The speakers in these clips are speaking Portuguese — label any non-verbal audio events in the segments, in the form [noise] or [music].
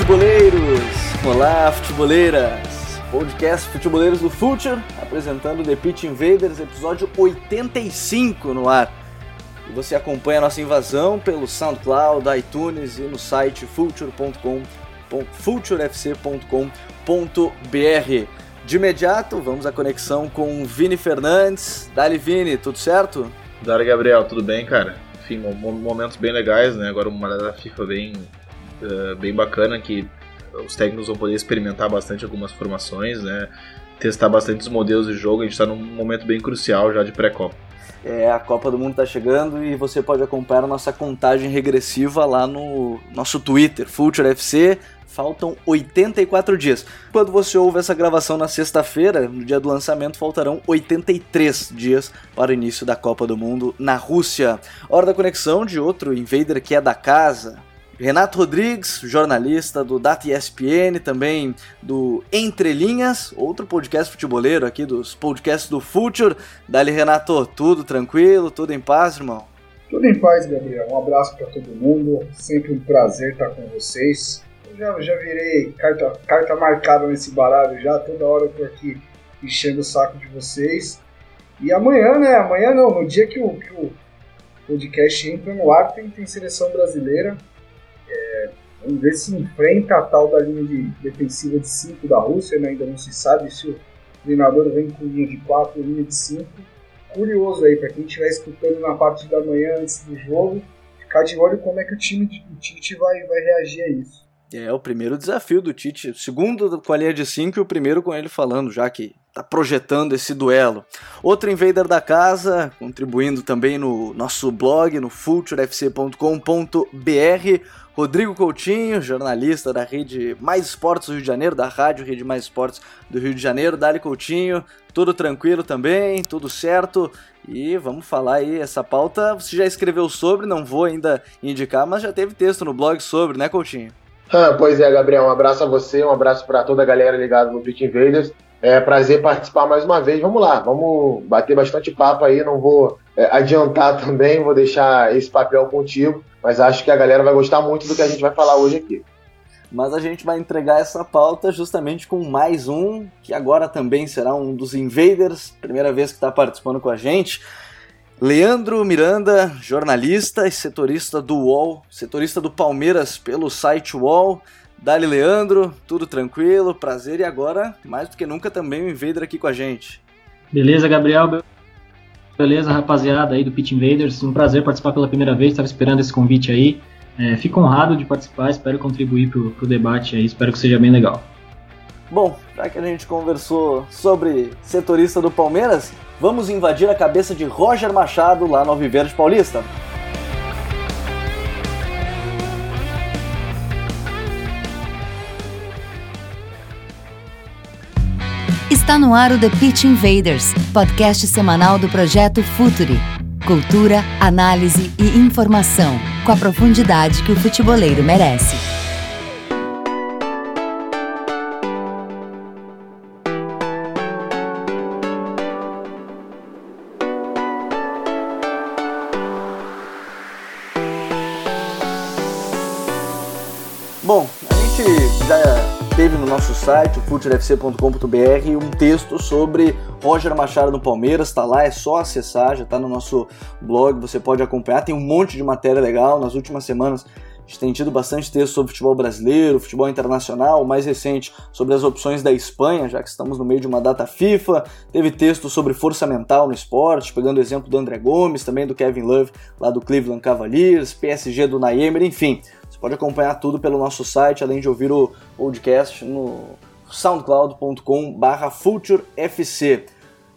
Futeboleiros! Olá, futeboleiras! Podcast Futeboleiros do Future, apresentando The Pitch Invaders, episódio 85 no ar. E você acompanha a nossa invasão pelo SoundCloud, iTunes e no site future.com, futurefc.com.br. De imediato, vamos à conexão com Vini Fernandes. Dali, Vini, tudo certo? Dali, Gabriel, tudo bem, cara? Enfim, momentos bem legais, né? Agora uma da FIFA bem uh, bem bacana que os técnicos vão poder experimentar bastante algumas formações, né? Testar bastante os modelos de jogo. A gente está num momento bem crucial já de pré-copa. É, a Copa do Mundo está chegando e você pode acompanhar a nossa contagem regressiva lá no nosso Twitter, Future FC. Faltam 84 dias. Quando você ouve essa gravação na sexta-feira, no dia do lançamento, faltarão 83 dias para o início da Copa do Mundo na Rússia. Hora da conexão de outro invader que é da casa, Renato Rodrigues, jornalista do Data ESPN, também do Entre Linhas, outro podcast futeboleiro aqui dos podcasts do Future. Dali, Renato, tudo tranquilo, tudo em paz, irmão? Tudo em paz, Gabriel. Um abraço para todo mundo. Sempre um prazer estar com vocês. Eu já, já virei carta, carta marcada nesse baralho já. Toda hora eu tô aqui enchendo o saco de vocês. E amanhã, né? Amanhã não, no dia que o, que o podcast entra no ar, tem, tem seleção brasileira. Vamos ver se enfrenta a tal da linha de defensiva de 5 da Rússia, né? ainda não se sabe se o treinador vem com linha de 4 ou linha de 5. Curioso aí, para quem estiver escutando na parte da manhã antes do jogo, ficar de olho como é que o time do Tite vai, vai reagir a isso. É o primeiro desafio do Tite, segundo com a linha de 5 e o primeiro com ele falando, já que está projetando esse duelo. Outro invader da casa, contribuindo também no nosso blog, no futurefc.com.br, Rodrigo Coutinho, jornalista da Rede Mais Esportes do Rio de Janeiro, da Rádio Rede Mais Esportes do Rio de Janeiro. Dali Coutinho, tudo tranquilo também, tudo certo. E vamos falar aí, essa pauta você já escreveu sobre, não vou ainda indicar, mas já teve texto no blog sobre, né, Coutinho? Ah, pois é, Gabriel, um abraço a você, um abraço para toda a galera ligada no Pit Invaders. É prazer participar mais uma vez. Vamos lá, vamos bater bastante papo aí. Não vou é, adiantar [laughs] também, vou deixar esse papel contigo, mas acho que a galera vai gostar muito do que a gente vai falar hoje aqui. Mas a gente vai entregar essa pauta justamente com mais um, que agora também será um dos invaders, primeira vez que está participando com a gente. Leandro Miranda, jornalista e setorista do UOL, setorista do Palmeiras pelo site UOL. Dali Leandro, tudo tranquilo, prazer e agora, mais do que nunca, também o Invader aqui com a gente. Beleza, Gabriel? Beleza, rapaziada aí do Pit Invaders. Um prazer participar pela primeira vez, estava esperando esse convite aí. É, fico honrado de participar, espero contribuir pro, pro debate aí, espero que seja bem legal. Bom, já que a gente conversou sobre setorista do Palmeiras, vamos invadir a cabeça de Roger Machado lá no Alviverde Paulista. Está no ar o The Pitch Invaders, podcast semanal do projeto Futuri. Cultura, análise e informação, com a profundidade que o futeboleiro merece. Site, o futurefc.com.br, um texto sobre Roger Machado no Palmeiras, está lá, é só acessar, já está no nosso blog, você pode acompanhar, tem um monte de matéria legal, nas últimas semanas a gente tem tido bastante texto sobre futebol brasileiro, futebol internacional, mais recente sobre as opções da Espanha, já que estamos no meio de uma data FIFA. Teve texto sobre força mental no esporte, pegando o exemplo do André Gomes, também do Kevin Love, lá do Cleveland Cavaliers, PSG do Naemer, enfim. Você pode acompanhar tudo pelo nosso site, além de ouvir o podcast no soundcloud.com/futurefc.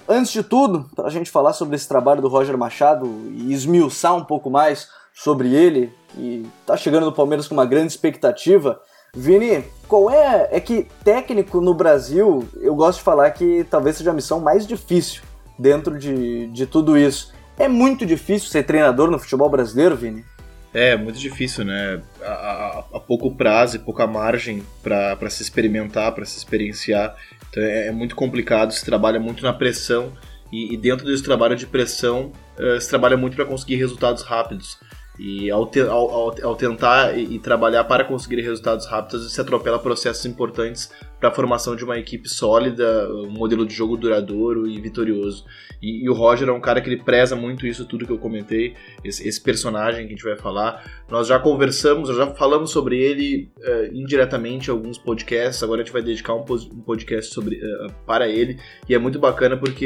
Antes de tudo, para a gente falar sobre esse trabalho do Roger Machado e esmiuçar um pouco mais sobre ele, que está chegando no Palmeiras com uma grande expectativa, Vini, qual é. É que técnico no Brasil, eu gosto de falar que talvez seja a missão mais difícil dentro de, de tudo isso. É muito difícil ser treinador no futebol brasileiro, Vini? É, muito difícil, né? Há, pouco prazo e pouca margem para se experimentar, para se experienciar. Então é, é, muito complicado, se trabalha muito na pressão e, e dentro desse trabalho de pressão uh, se trabalha muito para conseguir resultados rápidos. E ao, te, ao, ao, ao tentar e, e, trabalhar para conseguir resultados rápidos, se atropela processos importantes para a formação de uma equipe sólida, um modelo de jogo duradouro e vitorioso. E, e, o Roger é um cara que ele preza muito isso tudo que eu comentei, esse, esse personagem que a gente vai falar. Nós já conversamos, já falamos sobre ele uh, indiretamente em alguns podcasts, agora a gente vai dedicar um, um podcast sobre, uh, para ele, e é muito bacana porque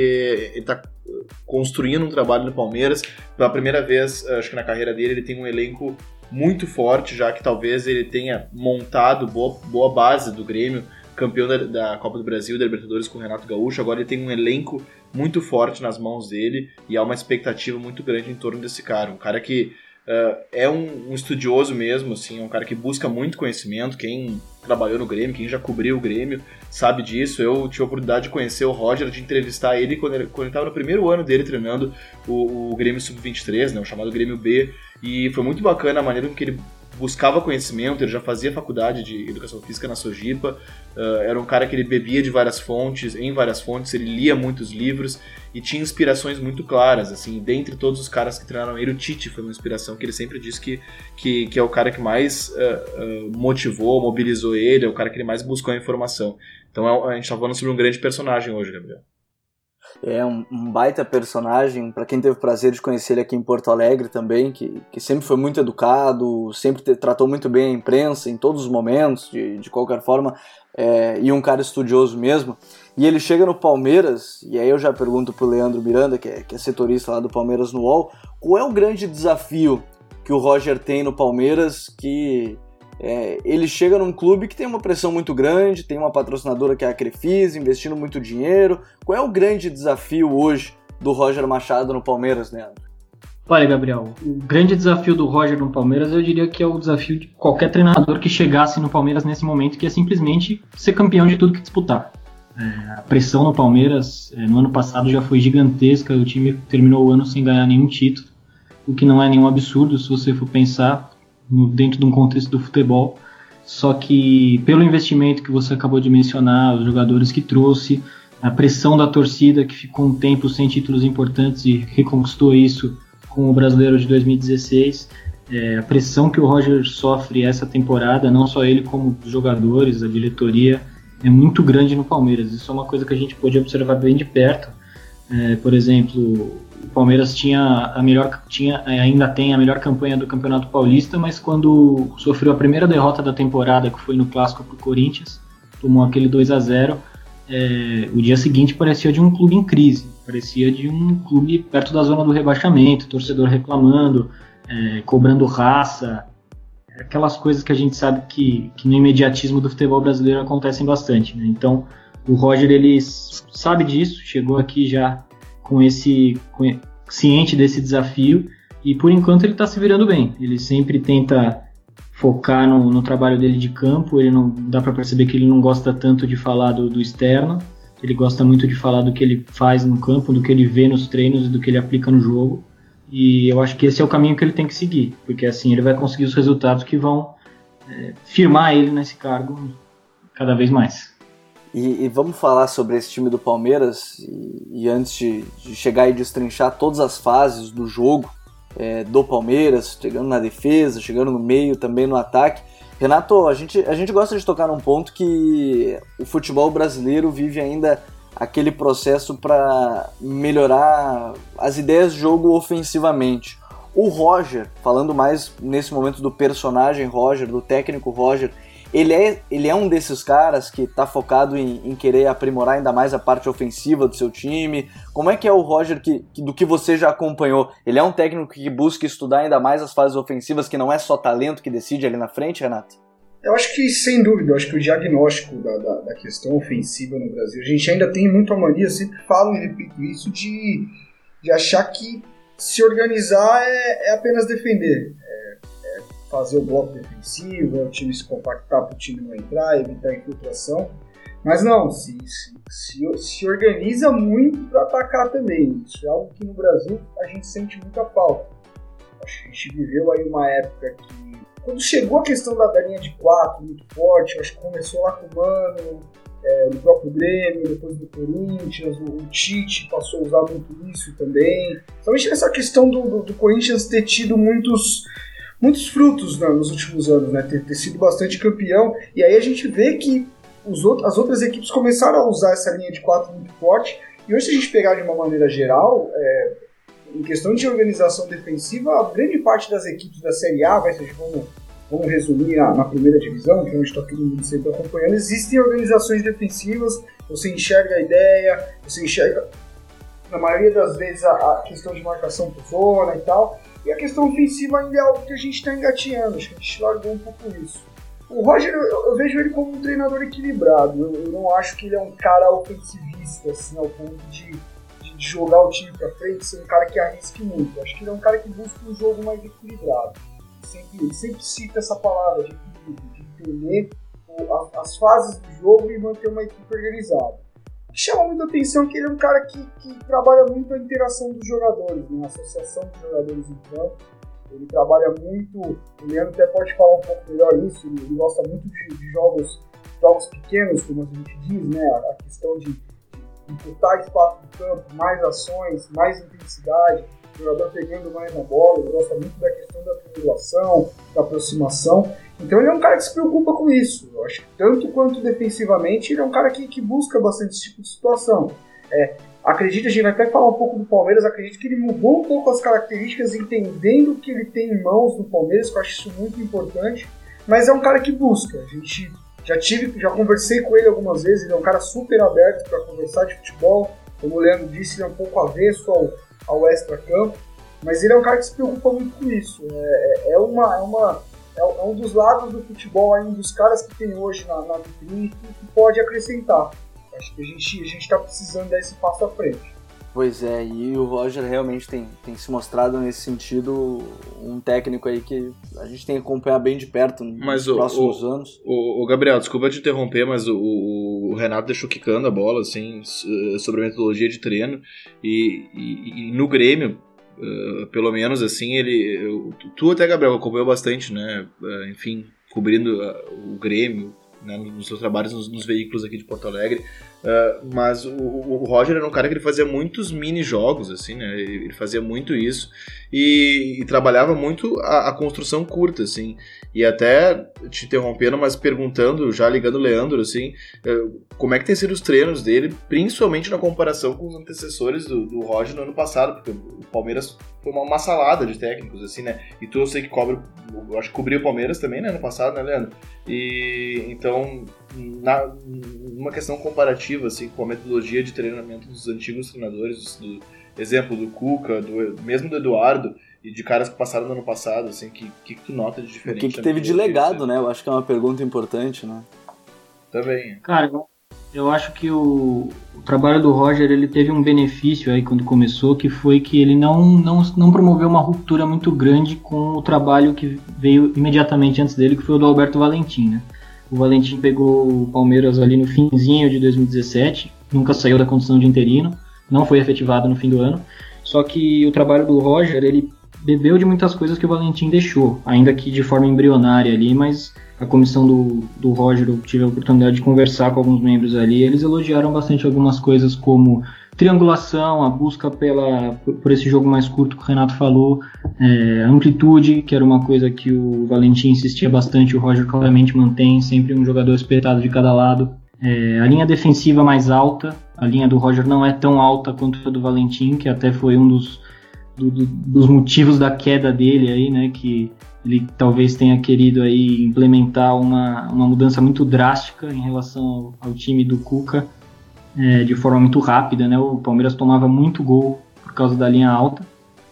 ele está construindo um trabalho no Palmeiras. Pela primeira vez, acho que na carreira dele, ele tem um elenco muito forte, já que talvez ele tenha montado boa, boa base do Grêmio, campeão da, da, Copa do Brasil, da Libertadores com o Renato Gaúcho. Agora ele tem um elenco muito forte nas mãos dele e há uma expectativa muito grande em torno desse cara. Um cara que Uh, é um, um, estudioso mesmo, assim, é um cara que busca muito conhecimento. Quem trabalhou no Grêmio, quem já cobriu o Grêmio, sabe disso. Eu tive a oportunidade de conhecer o Roger, de entrevistar ele quando ele estava no primeiro ano dele treinando o, o Grêmio Sub-23, né, o chamado Grêmio B. E foi muito bacana a maneira que ele buscava conhecimento, ele já fazia faculdade de educação física na Sojipa, uh, era um cara que ele bebia de várias fontes, em várias fontes, ele lia muitos livros e tinha inspirações muito claras, assim, dentre todos os caras que treinaram ele, o Tite foi uma inspiração que ele sempre disse que, que, que é o cara que mais uh, uh, motivou, mobilizou ele, é o cara que ele mais buscou a informação. Então é a gente está falando sobre um grande personagem hoje, Gabriel. É um, um baita personagem, para quem teve o prazer de conhecer ele aqui em Porto Alegre também, que, que sempre foi muito educado, sempre te, tratou muito bem a imprensa em todos os momentos, de, de qualquer forma, é, e um cara estudioso mesmo. E ele chega no Palmeiras, e aí eu já pergunto pro Leandro Miranda, que é, que é setorista lá do Palmeiras no UOL, qual é o grande desafio que o Roger tem no Palmeiras que é, ele chega num clube que tem uma pressão muito grande, tem uma patrocinadora que é a Crefisa, investindo muito dinheiro. Qual é o grande desafio hoje do Roger Machado no Palmeiras, Leandro? Olha, Gabriel, o grande desafio do Roger no Palmeiras eu diria que é o desafio de qualquer treinador que chegasse no Palmeiras nesse momento, que é simplesmente ser campeão de tudo que disputar. É, a pressão no Palmeiras é, no ano passado já foi gigantesca, o time terminou o ano sem ganhar nenhum título, o que não é nenhum absurdo se você for pensar dentro de um contexto do futebol. Só que pelo investimento que você acabou de mencionar, os jogadores que trouxe, a pressão da torcida que ficou um tempo sem títulos importantes e reconquistou isso com o Brasileiro de 2016, é, a pressão que o Roger sofre essa temporada, não só ele como os jogadores, a diretoria, é muito grande no Palmeiras. Isso é uma coisa que a gente pode observar bem de perto. É, por exemplo, o Palmeiras tinha a melhor tinha ainda tem a melhor campanha do Campeonato Paulista, mas quando sofreu a primeira derrota da temporada, que foi no clássico pro Corinthians, tomou aquele 2 a 0, é, o dia seguinte parecia de um clube em crise, parecia de um clube perto da zona do rebaixamento, torcedor reclamando, é, cobrando raça, aquelas coisas que a gente sabe que, que no imediatismo do futebol brasileiro acontecem bastante. Né? Então, o Roger ele sabe disso, chegou aqui já com esse com, ciente desse desafio e por enquanto ele está se virando bem. Ele sempre tenta focar no, no, trabalho dele de campo. Ele não dá para perceber que ele não gosta tanto de falar do, do, externo. Ele gosta muito de falar do que ele faz no campo, do que ele vê nos treinos e do que ele aplica no jogo. E eu acho que esse é o caminho que ele tem que seguir, porque assim ele vai conseguir os resultados que vão é, firmar ele nesse cargo cada vez mais. E, e, vamos falar sobre esse time do Palmeiras. E, e antes de, de, chegar e destrinchar todas as fases do jogo é, do Palmeiras, chegando na defesa, chegando no meio, também no ataque. Renato, a gente, a gente gosta de tocar num ponto que o futebol brasileiro vive ainda aquele processo para melhorar as ideias de jogo ofensivamente. O Roger, falando mais nesse momento do personagem Roger, do técnico Roger, ele é, ele é um desses caras que está focado em, em, querer aprimorar ainda mais a parte ofensiva do seu time. Como é que é o Roger que, que, do que você já acompanhou? Ele é um técnico que busca estudar ainda mais as fases ofensivas, que não é só talento que decide ali na frente, Renato? Eu acho que, sem dúvida, acho que o diagnóstico da, da, da, questão ofensiva no Brasil, a gente ainda tem muito a mania, sempre falo e repito isso, de, de achar que se organizar é, é apenas defender fazer o bloco defensivo, o time se compactar para o time não entrar, evitar infiltração. Mas não, se, se, se, se organiza muito para atacar também. Isso é algo que no Brasil a gente sente muita falta. Acho que a gente viveu aí uma época que, quando chegou a questão da, da linha de quatro muito forte, acho que começou lá com o Mano, é, no próprio Grêmio, depois do Corinthians, o, o, Tite passou a usar muito isso também. Somente nessa questão do, do, do Corinthians ter tido muitos muitos frutos né, nos últimos anos, né? Ter, ter, sido bastante campeão. E aí a gente vê que os as outras equipes começaram a usar essa linha de quatro muito forte. E hoje, se a gente pegar de uma maneira geral, é, em questão de organização defensiva, a grande parte das equipes da Série A, vai ser, vamos, vamos resumir na, na, primeira divisão, que é onde está todo mundo sempre acompanhando, existem organizações defensivas, você enxerga a ideia, você enxerga, na maioria das vezes, a questão de marcação por zona e tal, e a questão ofensiva ainda é algo que a gente está engatinhando, acho que a gente largou um pouco isso. O Roger, eu, eu, vejo ele como um treinador equilibrado. Eu, eu, não acho que ele é um cara ofensivista, assim, ao ponto de, de, jogar o time para frente, ser um cara que arrisque muito. Eu acho que ele é um cara que busca um jogo mais equilibrado. Sempre, ele sempre cita essa palavra de equilíbrio, de entender as fases do jogo e manter uma equipe organizada. Chama muita atenção que ele é um cara que, que trabalha muito a interação dos jogadores, né? a associação dos jogadores em campo ele trabalha muito, o Leandro até pode falar um pouco melhor isso, ele gosta muito de, de jogos, jogos pequenos, como a gente diz, né? A, questão de, de espaço do campo, mais ações, mais intensidade, jogador pegando mais na bola, ele gosta muito da questão da triangulação, da aproximação. Então ele é um cara que se preocupa com isso. Eu acho que tanto quanto defensivamente, ele é um cara que, que busca bastante esse tipo de situação. É, Acredito, a gente vai até falar um pouco do Palmeiras, acredito que ele mudou um pouco as características, entendendo o que ele tem em mãos no Palmeiras, que eu acho isso muito importante. Mas é um cara que busca. A gente já tive, já conversei com ele algumas vezes, ele é um cara super aberto para conversar de futebol. Como o Leandro disse, ele é um pouco avesso ao, ao extra-campo. Mas ele é um cara que se preocupa muito com isso. É, é, é uma, é, uma, é, é um dos lados do futebol, é um dos caras que tem hoje na, na vitrine que, que pode acrescentar. Acho que a gente a está precisando dar esse passo à frente. Pois é, e o Roger realmente tem, tem se mostrado nesse sentido um técnico aí que a gente tem que acompanhar bem de perto nos próximos o, anos. O, o, Gabriel, desculpa te interromper, mas o, o, Renato deixou quicando a bola assim, sobre a metodologia de treino e, e, e no Grêmio, uh, pelo menos assim, ele. Eu, tu até, Gabriel, acompanhou bastante, né? Uh, enfim, cobrindo uh, o Grêmio, né, nos seus trabalhos nos, nos, veículos aqui de Porto Alegre. Uh, mas o, o, Roger era um cara que ele fazia muitos mini jogos, assim, né? Ele fazia muito isso e, e trabalhava muito a, a, construção curta, assim. E até te interrompendo, mas perguntando, já ligando o Leandro, assim, uh, como é que tem sido os treinos dele, principalmente na comparação com os antecessores do, do Roger no ano passado, porque o Palmeiras foi uma, uma, salada de técnicos, assim, né? E tu eu sei que cobre, eu acho que cobriu o Palmeiras também, né, no passado, né, Leandro? E então, na, numa questão comparativa, assim, com a metodologia de treinamento dos antigos treinadores, do exemplo do Cuca, do, mesmo do Eduardo, e de caras que passaram no ano passado, assim, que, que tu nota de diferente? O que, que teve de legado, né? Eu acho que é uma pergunta importante, né? Também. Cara, eu acho que o, o, trabalho do Roger ele teve um benefício aí quando começou, que foi que ele não, não, não promoveu uma ruptura muito grande com o trabalho que veio imediatamente antes dele, que foi o do Alberto Valentim, né? O Valentim pegou o Palmeiras ali no finzinho de 2017, nunca saiu da condição de interino, não foi efetivado no fim do ano. Só que o trabalho do Roger, ele bebeu de muitas coisas que o Valentim deixou, ainda que de forma embrionária ali, mas a comissão do, do Roger, eu tive a oportunidade de conversar com alguns membros ali, eles elogiaram bastante algumas coisas como triangulação, a busca pela, por esse jogo mais curto que o Renato falou, é, amplitude, que era uma coisa que o Valentim insistia bastante, o Roger claramente mantém, sempre um jogador espetado de cada lado. É, a linha defensiva mais alta, a linha do Roger não é tão alta quanto a do Valentim, que até foi um dos, do, do, dos motivos da queda dele aí, né, que ele talvez tenha querido aí implementar uma, uma mudança muito drástica em relação ao, ao time do Cuca, é, de forma muito rápida, né? O Palmeiras tomava muito gol por causa da linha alta,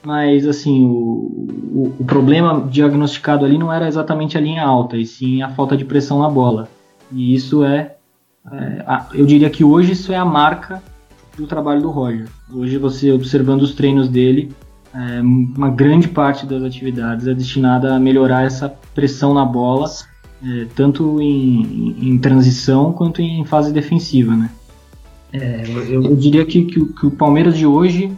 mas assim o, o, o, problema diagnosticado ali não era exatamente a linha alta, e sim a falta de pressão na bola. E isso é, é a, eu diria que hoje isso é a marca do trabalho do Roger. Hoje você observando os treinos dele, é, uma grande parte das atividades é destinada a melhorar essa pressão na bola, é, tanto em, em, transição quanto em fase defensiva, né? É, eu, eu, diria que, que, que, o Palmeiras de hoje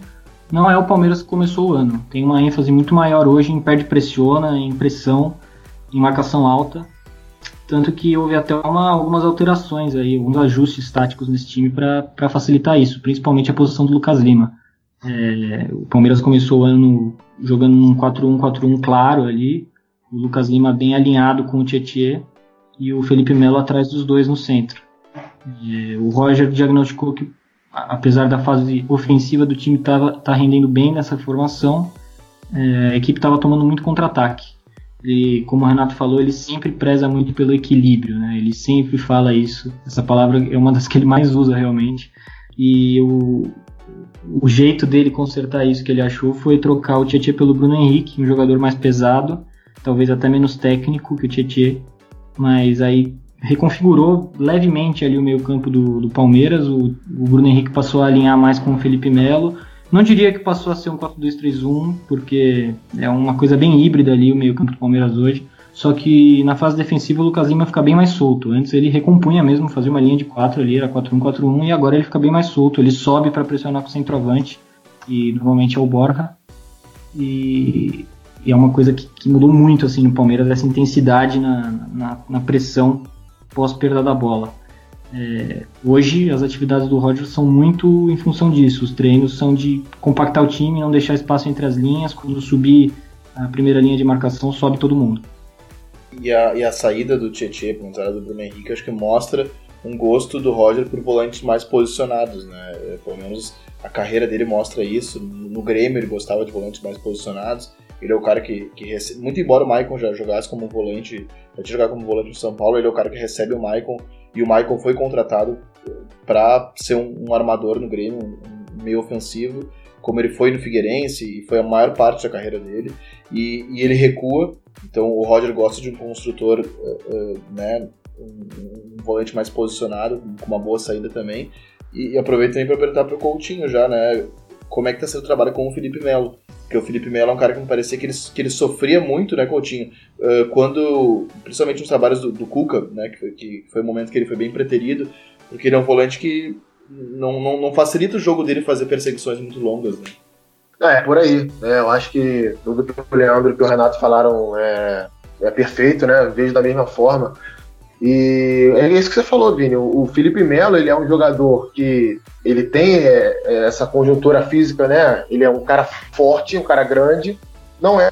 não é o Palmeiras que começou o ano. Tem uma ênfase muito maior hoje em perde-pressiona, em pressão, em marcação alta. Tanto que houve até uma, algumas alterações aí, alguns ajustes táticos nesse time para facilitar isso, principalmente a posição do Lucas Lima. É, o Palmeiras começou o ano jogando um 4-1-4-1 claro ali, o Lucas Lima bem alinhado com o Tietê e o Felipe Melo atrás dos dois no centro. O Roger diagnosticou que, apesar da fase ofensiva do time estar tá rendendo bem nessa formação, é, a equipe estava tomando muito contra-ataque. E como o Renato falou, ele sempre preza muito pelo equilíbrio, né? Ele sempre fala isso. Essa palavra é uma das que ele mais usa realmente. E o, o jeito dele consertar isso que ele achou foi trocar o Tietchan pelo Bruno Henrique, um jogador mais pesado, talvez até menos técnico que o Tietchan, mas aí reconfigurou levemente ali o meio campo do, do Palmeiras, o, o, Bruno Henrique passou a alinhar mais com o Felipe Melo, não diria que passou a ser um 4-2-3-1, porque é uma coisa bem híbrida ali o meio campo do Palmeiras hoje, só que na fase defensiva o Lucas Lima fica bem mais solto. Antes ele recompunha mesmo, fazia uma linha de 4 ali, era 4-1-4-1, e agora ele fica bem mais solto. Ele sobe para pressionar com o centroavante, e normalmente é o Borja. E, e é uma coisa que, que, mudou muito assim no Palmeiras, essa intensidade na, na, na pressão pós perda da bola. É, hoje as atividades do Roger são muito em função disso. Os treinos são de compactar o time, não deixar espaço entre as linhas. Quando subir a primeira linha de marcação, sobe todo mundo e a, e a saída do Tietchan para entrada do Bruno Henrique, acho que mostra um gosto do Roger por volantes mais posicionados, né? É, pelo menos a carreira dele mostra isso. No Grêmio ele gostava de volantes mais posicionados. Ele é o cara que, que. Muito embora o Maicon já jogasse como volante, tinha jogado como volante no São Paulo, ele é o cara que recebe o Maicon. E o Maicon foi contratado para ser um, um, armador no Grêmio, um, um meio ofensivo, como ele foi no Figueirense, e foi a maior parte da carreira dele. E, e ele recua então o Roger gosta de um construtor, uh, uh, né, um, um, volante mais posicionado, com uma boa saída também. E, e aproveito também para perguntar para o Coutinho já, né, como é que está sendo o trabalho com o Felipe Melo. Porque o Felipe Melo é um cara que me parecia que ele, que ele sofria muito, né, Coutinho? Uh, quando, principalmente nos trabalhos do, do Cuca, né, que, que foi o momento que ele foi bem preterido, porque ele é um volante que não, não, não facilita o jogo dele fazer perseguições muito longas, né? É, por aí. É, eu acho que tudo que o Leandro e o Renato falaram é, é perfeito, né? Vejo da mesma forma. E é isso que você falou, Vini. O Felipe Melo, ele é um jogador que ele tem é, é, essa conjuntura física, né? Ele é um cara forte, um cara grande, não é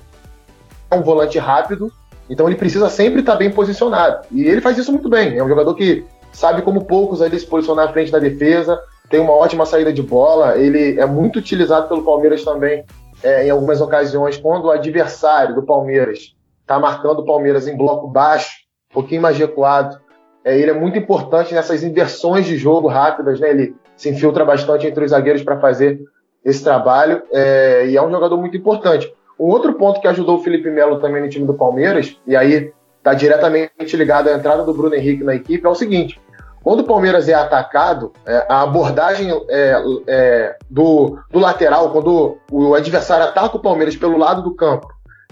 um volante rápido, então ele precisa sempre estar bem posicionado. E ele faz isso muito bem. É um jogador que sabe como poucos ali se posicionar à frente da defesa, tem uma ótima saída de bola, ele é muito utilizado pelo Palmeiras também é, em algumas ocasiões, quando o adversário do Palmeiras está marcando o Palmeiras em bloco baixo, pouquinho mais recuado. É, ele é muito importante nessas inversões de jogo rápidas, né? ele se infiltra bastante entre os zagueiros para fazer esse trabalho é, e é um jogador muito importante. Um outro ponto que ajudou o Felipe Melo também no time do Palmeiras, e aí está diretamente ligado à entrada do Bruno Henrique na equipe, é o seguinte: quando o Palmeiras é atacado, é, a abordagem é, é, do, do, lateral, quando o adversário ataca o Palmeiras pelo lado do campo,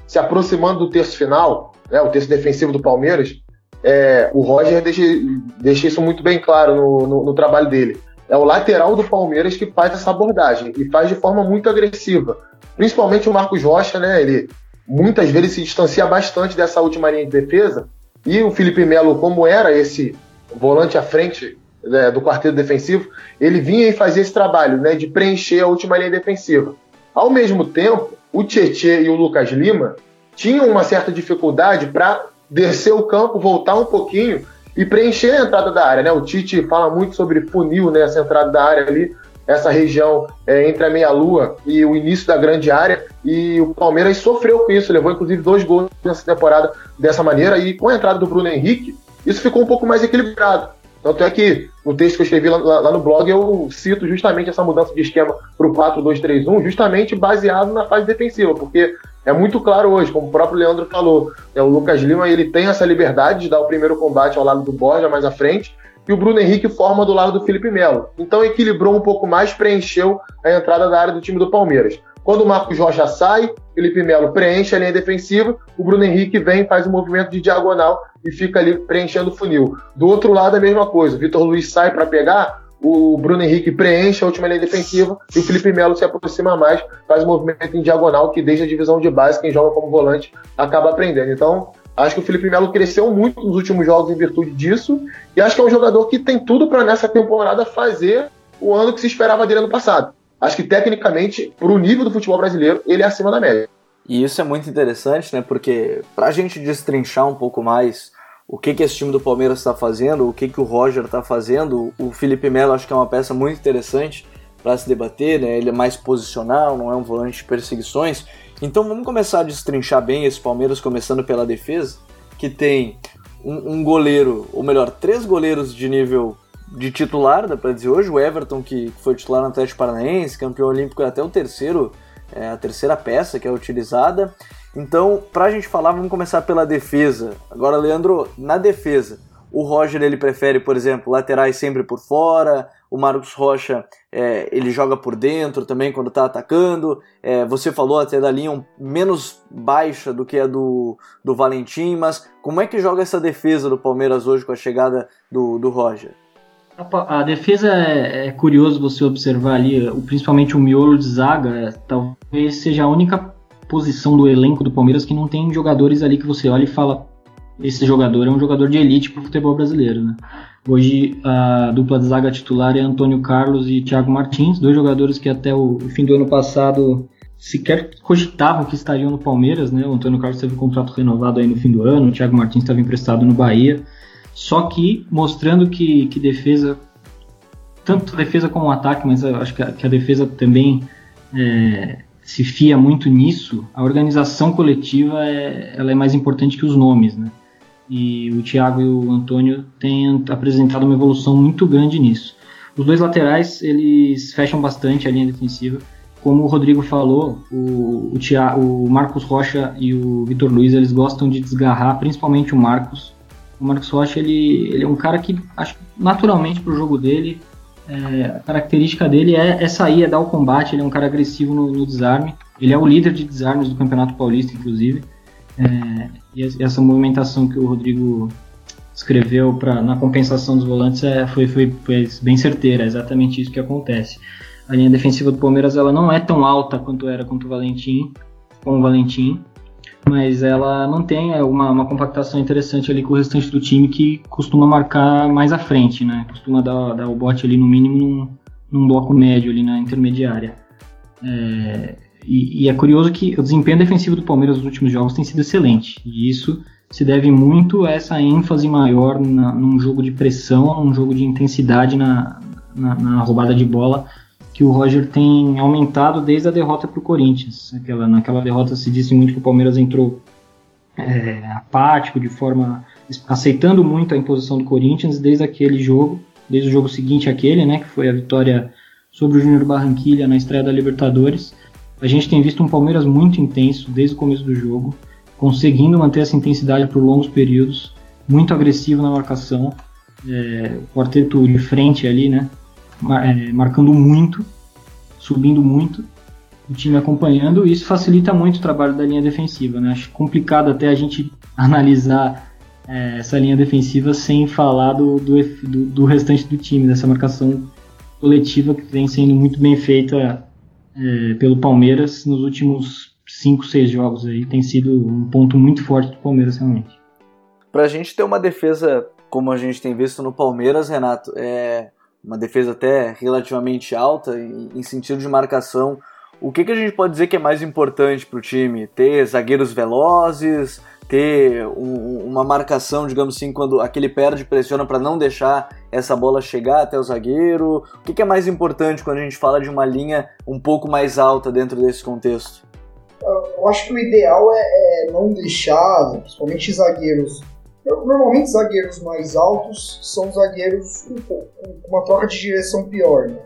se aproximando do terço final, né, o terço defensivo do Palmeiras, é, o Roger deixa, deixa, isso muito bem claro no, no, no, trabalho dele. É o lateral do Palmeiras que faz essa abordagem e faz de forma muito agressiva. Principalmente o Marcos Rocha, né? Ele muitas vezes se distancia bastante dessa última linha de defesa. E o Felipe Melo, como era esse volante à frente né, do quarteto defensivo, ele vinha e fazia esse trabalho né, de preencher a última linha defensiva. Ao mesmo tempo, o Tietê e o Lucas Lima tinham uma certa dificuldade para descer o campo, voltar um pouquinho e preencher a entrada da área. Né? O Tite fala muito sobre funil, né, essa entrada da área ali, essa região é, entre a meia-lua e o início da grande área. E o Palmeiras sofreu com isso, levou inclusive dois gols nessa temporada dessa maneira. E com a entrada do Bruno Henrique, isso ficou um pouco mais equilibrado. Tanto é que no texto que eu escrevi lá, lá no blog eu cito justamente essa mudança de esquema para o 4-2-3-1, justamente baseado na fase defensiva, porque é muito claro hoje, como o próprio Leandro falou, é, o Lucas Lima ele tem essa liberdade de dar o primeiro combate ao lado do Borja mais à frente, e o Bruno Henrique forma do lado do Felipe Melo. Então equilibrou um pouco mais, preencheu a entrada da área do time do Palmeiras. Quando o Marcos Rocha sai, Felipe Melo preenche a linha defensiva, o Bruno Henrique vem, faz um movimento de diagonal e fica ali preenchendo o funil. Do outro lado, a mesma coisa. O Vitor Luiz sai para pegar, o Bruno Henrique preenche a última linha defensiva e o Felipe Melo se aproxima mais, faz um movimento em diagonal que desde a divisão de base, quem joga como volante acaba aprendendo. Então, acho que o Felipe Melo cresceu muito nos últimos jogos em virtude disso e acho que é um jogador que tem tudo para nessa temporada fazer o ano que se esperava dele ano passado. Acho que tecnicamente, para o nível do futebol brasileiro, ele é acima da média. E isso é muito interessante, né? Porque para a gente destrinchar um pouco mais o que, que esse time do Palmeiras está fazendo, o que, que o Roger está fazendo. O Felipe Melo acho que é uma peça muito interessante para se debater, né? Ele é mais posicional, não é um volante de perseguições. Então vamos começar a destrinchar bem esse Palmeiras, começando pela defesa, que tem um, um goleiro, ou melhor, três goleiros de nível de titular, dá para dizer hoje. O Everton, que foi titular no Atlético Paranaense, campeão olímpico, é até o terceiro, é a terceira peça que é utilizada. Então, para a gente falar, vamos começar pela defesa. Agora, Leandro, na defesa, o Roger ele prefere, por exemplo, laterais sempre por fora. O Marcos Rocha é, ele joga por dentro também quando está atacando. É, você falou até da linha menos baixa do que a do, do Valentim, mas como é que joga essa defesa do Palmeiras hoje com a chegada do, do Roger? A, a defesa é, é, curioso você observar ali, principalmente o miolo de zaga, é, talvez seja a única posição do elenco do Palmeiras que não tem jogadores ali que você olha e fala: esse jogador é um jogador de elite para o futebol brasileiro. Né? Hoje a dupla de zaga titular é Antônio Carlos e Thiago Martins, dois jogadores que até o fim do ano passado sequer cogitavam que estariam no Palmeiras. Né? O Antônio Carlos teve um contrato renovado aí no fim do ano, o Thiago Martins estava emprestado no Bahia. Só que mostrando que, que defesa, tanto defesa como ataque, mas acho que a, que a defesa também é, se fia muito nisso, a organização coletiva é, ela é mais importante que os nomes, né? E o Thiago e o Antônio têm apresentado uma evolução muito grande nisso. Os dois laterais, eles fecham bastante a linha defensiva. Como o Rodrigo falou, o, o, Thiago, o Marcos Rocha e o Vitor Luiz, eles gostam de desgarrar, principalmente o Marcos. O Marcos Rocha, ele, ele é um cara que, acho naturalmente para o jogo dele, é, a característica dele é, é sair, é dar o combate, ele é um cara agressivo no, no desarme. Ele é o líder de desarmes do Campeonato Paulista, inclusive. É, e essa movimentação que o Rodrigo escreveu pra, na compensação dos volantes é, foi, foi, foi, bem certeira, é exatamente isso que acontece. A linha defensiva do Palmeiras ela não é tão alta quanto era contra o Valentim, com o Valentim, mas ela mantém é, uma, uma, compactação interessante ali com o restante do time que costuma marcar mais à frente, né? Costuma dar, dar o bote ali no mínimo num, num bloco médio ali na intermediária. É, e, e, é curioso que o desempenho defensivo do Palmeiras nos últimos jogos tem sido excelente. E isso se deve muito a essa ênfase maior na, num jogo de pressão, num jogo de intensidade na, na, na roubada de bola que o Roger tem aumentado desde a derrota para o Corinthians. Aquela, naquela derrota se disse muito que o Palmeiras entrou é, apático, de forma aceitando muito a imposição do Corinthians desde aquele jogo, desde o jogo seguinte àquele, né, que foi a vitória sobre o Júnior Barranquilha na estreia da Libertadores. A gente tem visto um Palmeiras muito intenso desde o começo do jogo, conseguindo manter essa intensidade por longos períodos, muito agressivo na marcação. É, o quarteto de frente ali, né, é, marcando muito, subindo muito, o time acompanhando, e isso facilita muito o trabalho da linha defensiva. Né? Acho complicado até a gente [laughs] analisar é, essa linha defensiva sem falar do, do, do, restante do time, dessa marcação coletiva que vem sendo muito bem feita é, pelo Palmeiras nos últimos 5, 6 jogos aí. Tem sido um ponto muito forte do Palmeiras realmente. Pra gente ter uma defesa como a gente tem visto no Palmeiras, Renato, é, uma defesa até relativamente alta em, em sentido de marcação. O que, que a gente pode dizer que é mais importante para o time? Ter zagueiros velozes, ter um, uma marcação, digamos assim, quando aquele perde pressiona para não deixar essa bola chegar até o zagueiro? O que, que, é mais importante quando a gente fala de uma linha um pouco mais alta dentro desse contexto? Eu acho que o ideal é, é não deixar, principalmente zagueiros Normalmente zagueiros mais altos são zagueiros com uma troca de direção pior, né?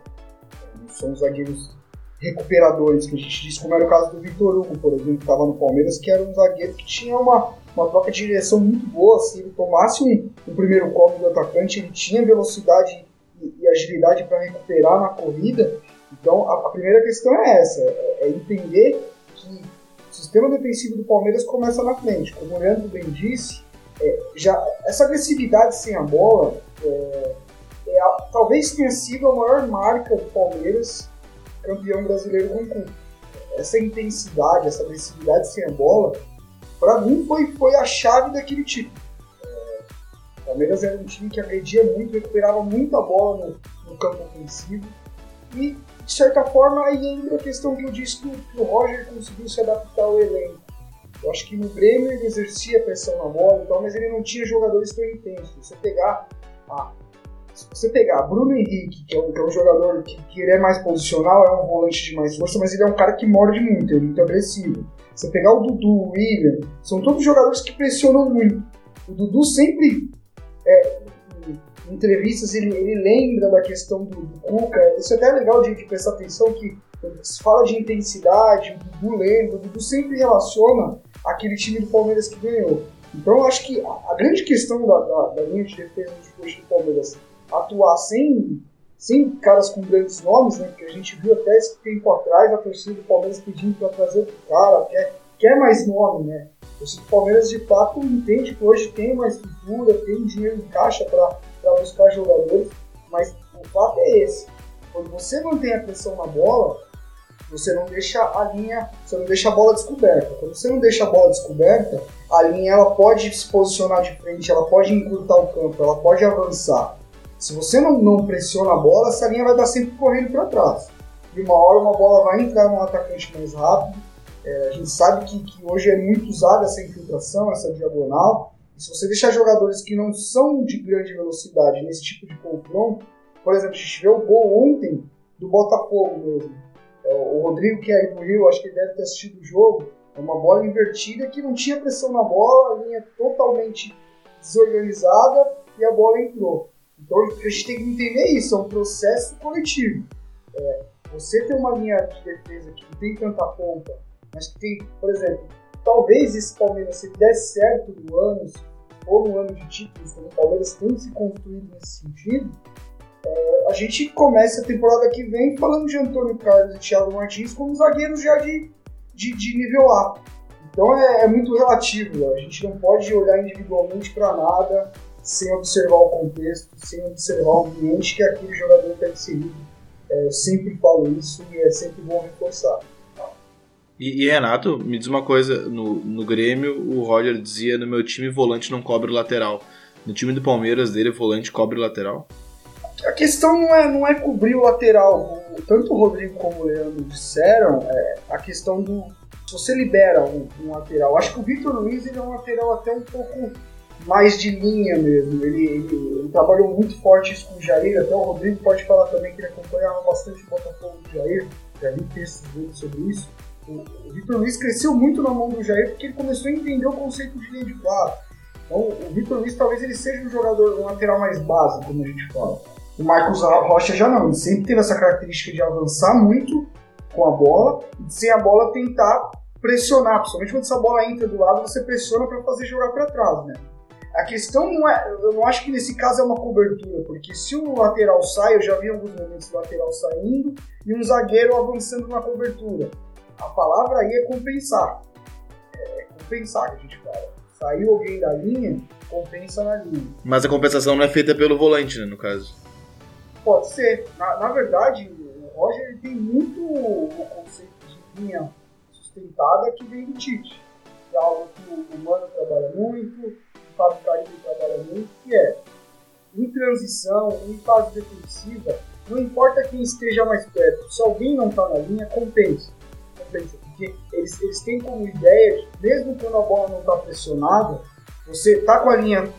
São zagueiros recuperadores, que a gente diz, como era o caso do Vitor Hugo, por exemplo, que estava no Palmeiras, que era um zagueiro que tinha uma, uma troca de direção muito boa. Se ele tomasse um, um primeiro copo do atacante, ele tinha velocidade e, e agilidade para recuperar na corrida Então, a, a primeira questão é essa, é, é, entender que o sistema defensivo do Palmeiras começa na frente. Como o Leandro bem disse, já, essa agressividade sem a bola é, é talvez tenha sido a maior marca do Palmeiras campeão brasileiro com Essa intensidade, essa agressividade sem a bola, para mim foi, foi a chave daquele time. É, o Palmeiras era um time que agredia muito, recuperava muita bola no, no campo ofensivo e de certa forma, aí entra a questão que eu disse que o Roger conseguiu se adaptar ao elenco. Eu acho que no Grêmio ele exercia pressão na bola e tal, mas ele não tinha jogadores tão intensos. Você pegar ah, se você pegar Bruno Henrique, que é um, que é um jogador que, que, ele é mais posicional, é um volante de mais força, mas ele é um cara que morde muito, ele é muito agressivo. Você pegar o Dudu, o William, são todos jogadores que pressionam muito. O Dudu sempre é, em entrevistas ele, ele lembra da questão do, do Cuca. Isso é até legal de, de, prestar atenção que quando se fala de intensidade, o Dudu lembra, o Dudu sempre relaciona aquele time do Palmeiras que ganhou. Então eu acho que a, a grande questão da, da, da, linha de defesa do Palmeiras atuar sem, sem caras com grandes nomes, né? Porque a gente viu até esse tempo atrás a torcida do Palmeiras pedindo para trazer outro cara, quer, quer mais nome, né? O Palmeiras de fato entende que hoje tem uma estrutura, tem dinheiro em caixa para buscar jogadores, mas o fato é esse. Quando você mantém a pressão na bola, você não deixa a linha, você não deixa a bola descoberta. Quando você não deixa a bola descoberta, a linha ela pode se posicionar de frente, ela pode encurtar o campo, ela pode avançar. Se você não, não pressiona a bola, essa linha vai estar sempre correndo para trás. E uma hora uma bola vai entrar num atacante mais rápido. É, a gente sabe que, que hoje é muito usada essa infiltração, essa diagonal. E se você deixar jogadores que não são de grande velocidade nesse tipo de confronto, por exemplo, a gente vê o gol ontem do Botafogo mesmo. É, o Rodrigo, que é do Rio, acho que ele deve ter assistido o jogo. É uma bola invertida que não tinha pressão na bola, a linha totalmente desorganizada e a bola entrou. Então a gente tem que entender isso, é um processo coletivo. É, você tem uma linha de defesa que não tem tanta ponta, mas que tem, por exemplo, talvez esse Palmeiras, se der certo no ano, ou no ano de títulos, o Palmeiras tem se construído nesse sentido, é, a gente começa a temporada que vem falando de Antônio Carlos e Thiago Martins como zagueiros já de, de, de nível A. Então é, é, muito relativo, a gente não pode olhar individualmente para nada sem observar o contexto, sem observar o ambiente que aquele jogador está inserido. É, eu sempre falo isso e é sempre bom reforçar. E, e, Renato, me diz uma coisa: no, no Grêmio, o Roger dizia: no meu time, volante não cobre lateral. No time do Palmeiras dele, volante cobre lateral? A questão não é, não é cobrir o lateral. Tanto o Rodrigo como o Leandro disseram, é a questão do. Se você libera um, um lateral, acho que o Victor Luiz ele é um lateral até um pouco mais de linha mesmo. Ele, ele, ele, trabalhou muito forte isso com o Jair, até o Rodrigo pode falar também que ele acompanhava bastante o Botafogo do Jair, já vi textos dele sobre isso o Vitor Luiz cresceu muito na mão do Jair porque ele começou a entender o conceito de linha de quadro. Então, o Vitor Luiz talvez ele seja um jogador, um lateral mais básico, como a gente fala. O Marcos Rocha já não, ele sempre teve essa característica de avançar muito com a bola sem a bola tentar pressionar, principalmente quando essa bola entra do lado, você pressiona para fazer jogar para trás, né? A questão não é, eu não acho que nesse caso é uma cobertura, porque se o lateral sai, eu já vi alguns momentos do lateral saindo e um zagueiro avançando na cobertura. A palavra aí é compensar. É compensar que a gente fala. Saiu alguém da linha, compensa na linha. Mas a compensação não é feita pelo volante, né, no caso? Pode ser. Na, na verdade, o Roger tem muito o conceito de linha sustentada que vem do Tite. É algo que o Mano trabalha muito, o Fábio Carilho trabalha muito, que é em transição, em fase defensiva, não importa quem esteja mais perto, se alguém não está na linha, compensa porque eles, eles têm como ideia que mesmo quando a bola não está pressionada, você está com a linha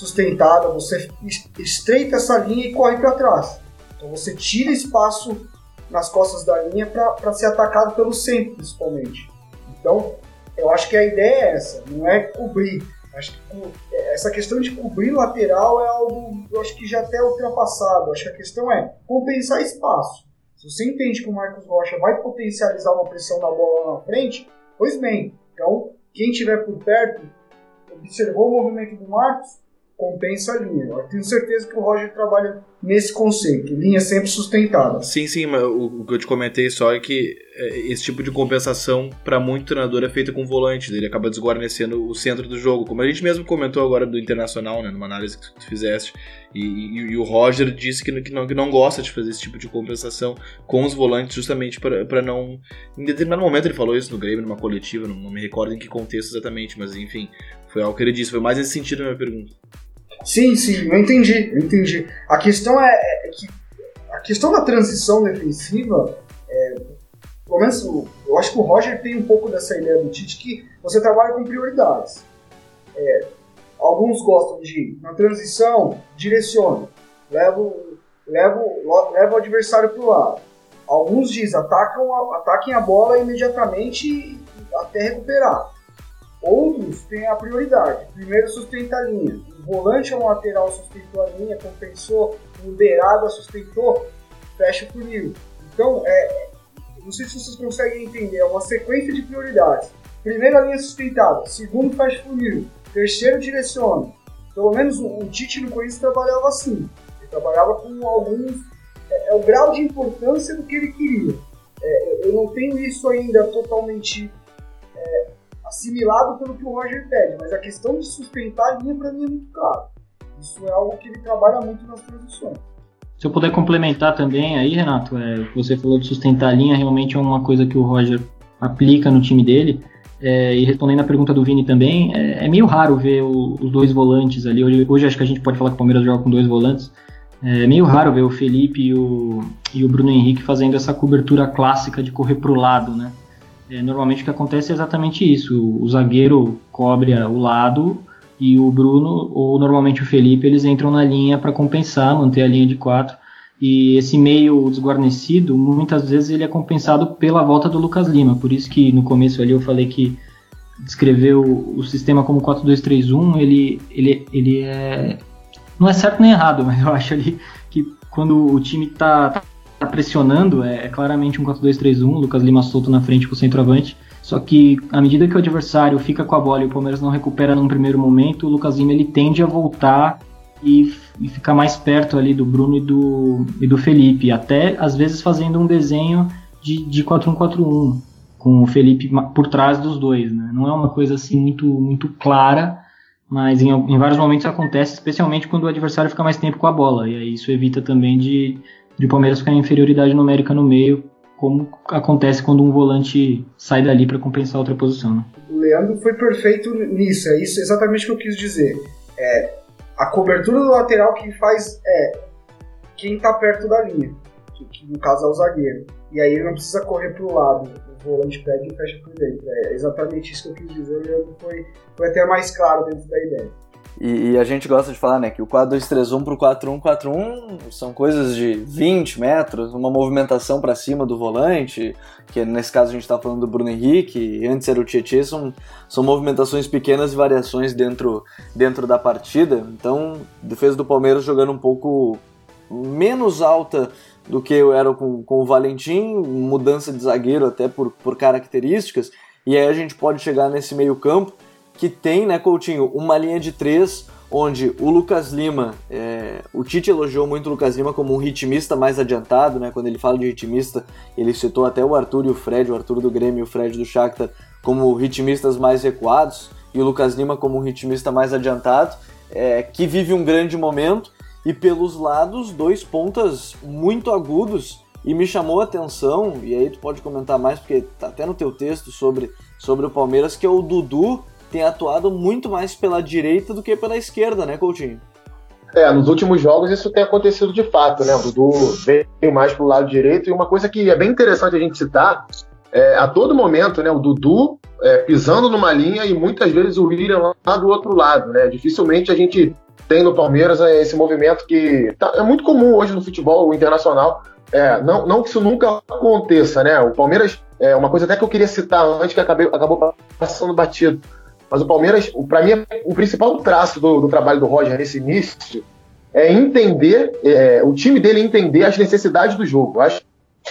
sustentada, você estreita essa linha e corre para trás. Então você tira espaço nas costas da linha para ser atacado pelo centro, principalmente. Então, eu acho que a ideia é essa, não é cobrir. Acho que essa questão de cobrir lateral é algo, eu acho que já até ultrapassado. Acho que a questão é compensar espaço. Se você entende que o Marcos Rocha vai potencializar uma pressão na bola lá na frente, pois bem. Então, quem estiver por perto, observou o movimento do Marcos, compensa a linha. Eu tenho certeza que o Roger trabalha nesse conceito, linha sempre sustentada. Sim, sim, mas o, que eu te comentei só é que é, esse tipo de compensação para muito treinador é feita com volante, ele acaba desguarnecendo o centro do jogo, como a gente mesmo comentou agora do Internacional, né, numa análise que tu fizeste, e, e, e o Roger disse que, que, não, que não gosta de fazer esse tipo de compensação com os volantes justamente para não... Em determinado momento ele falou isso no Grêmio, numa coletiva, não, não me recordo em que contexto exatamente, mas enfim, foi algo que ele disse, foi mais nesse sentido a minha pergunta. Sim, sim, eu entendi, eu entendi. A questão é, é que a questão da transição defensiva, é, pelo menos eu acho que o Roger tem um pouco dessa ideia do Tite que você trabalha com prioridades. É, alguns gostam de, na transição, direciona, leva, leva, leva o adversário para o lado. Alguns dizem, atacam, ataquem a bola imediatamente até recuperar. Outros têm a prioridade. Primeiro sustenta a linha. Volante ou lateral sustentou a linha, compensou, o beirada sustentou, fecha o funil. Então, é, não sei se vocês conseguem entender, é uma sequência de prioridades. Primeiro a linha sustentada, segundo fecha o funil, terceiro direciona. Pelo menos o, o Tite no Corinthians trabalhava assim. Ele trabalhava com alguns. É, é o grau de importância do que ele queria. É, eu não tenho isso ainda totalmente assimilado pelo que o Roger pede, mas a questão de sustentar a linha para mim é muito claro. Isso é algo que ele trabalha muito nas transições. Se eu puder complementar também aí, Renato, é, você falou de sustentar a linha, realmente é uma coisa que o Roger aplica no time dele. É, e respondendo a pergunta do Vini também, é, é meio raro ver o, os dois volantes ali. Hoje, hoje, acho que a gente pode falar que o Palmeiras joga com dois volantes. É meio raro ver o Felipe e o, e o Bruno Henrique fazendo essa cobertura clássica de correr para o lado, né? É, normalmente o que acontece é exatamente isso: o, o zagueiro cobre o lado e o Bruno ou normalmente o Felipe eles entram na linha para compensar, manter a linha de quatro. E esse meio desguarnecido, muitas vezes ele é compensado pela volta do Lucas Lima. Por isso que no começo ali eu falei que descrever o, sistema como 4-2-3-1, ele, ele, ele é. Não é certo nem errado, [laughs] mas eu acho ali que quando o time está tá pressionando, é, é claramente um 4-2-3-1, Lucas Lima solto na frente com o centroavante. Só que à medida que o adversário fica com a bola e o Palmeiras não recupera num primeiro momento, o Lucas Lima ele tende a voltar e, e ficar mais perto ali do Bruno e do, e do Felipe, até às vezes fazendo um desenho de, de 4-1-4-1, com o Felipe por trás dos dois. Né? Não é uma coisa assim muito, muito clara, mas em, em vários momentos acontece, especialmente quando o adversário fica mais tempo com a bola, e aí isso evita também de de o Palmeiras ficar em inferioridade numérica no meio, como acontece quando um volante sai dali para compensar outra posição. Né? O Leandro foi perfeito nisso, é isso exatamente o que eu quis dizer. É, a cobertura do lateral que faz é quem está perto da linha, que, no caso é o zagueiro. E aí ele não precisa correr para o lado, o volante pega e fecha por dentro. É exatamente isso que eu quis dizer, o Leandro foi, foi até mais claro dentro da ideia. E, e, a gente gosta de falar, né, que o 4-2-3-1 pro 4-1-4-1 são coisas de 20 metros, uma movimentação para cima do volante, que nesse caso a gente está falando do Bruno Henrique, antes era o Tietchan, são, são movimentações pequenas e variações dentro, dentro da partida. Então, defesa do Palmeiras jogando um pouco menos alta do que era com, com o Valentim, mudança de zagueiro até por, por características, e aí a gente pode chegar nesse meio campo que tem, né, Coutinho, uma linha de três onde o Lucas Lima, é, o Tite elogiou muito o Lucas Lima como um ritmista mais adiantado, né? Quando ele fala de ritmista, ele citou até o Arthur e o Fred, o Arthur do Grêmio e o Fred do Shakhtar como ritmistas mais recuados e o Lucas Lima como um ritmista mais adiantado, é, que vive um grande momento e pelos lados dois pontas muito agudos e me chamou a atenção e aí tu pode comentar mais porque tá até no teu texto sobre sobre o Palmeiras que é o Dudu tem atuado muito mais pela direita do que pela esquerda, né, Coutinho? É, nos últimos jogos isso tem acontecido de fato, né? O Dudu veio mais pro lado direito e uma coisa que é bem interessante a gente citar é, a todo momento, né? O Dudu é, pisando numa linha e muitas vezes o William lá do outro lado, né? Dificilmente a gente tem no Palmeiras é, esse movimento que tá, é muito comum hoje no futebol internacional. É, não, não que isso nunca aconteça, né? O Palmeiras, é uma coisa até que eu queria citar antes que acabei, acabou passando batido. Mas o Palmeiras, para mim, o principal traço do, do, trabalho do Roger nesse início é entender, é, o time dele entender as necessidades do jogo. Acho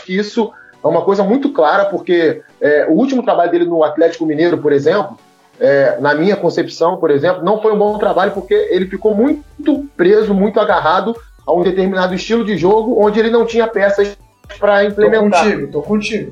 que isso é uma coisa muito clara, porque é, o último trabalho dele no Atlético Mineiro, por exemplo, é, na minha concepção, por exemplo, não foi um bom trabalho porque ele ficou muito preso, muito agarrado a um determinado estilo de jogo onde ele não tinha peças para implementar. Tô contigo, tô contigo.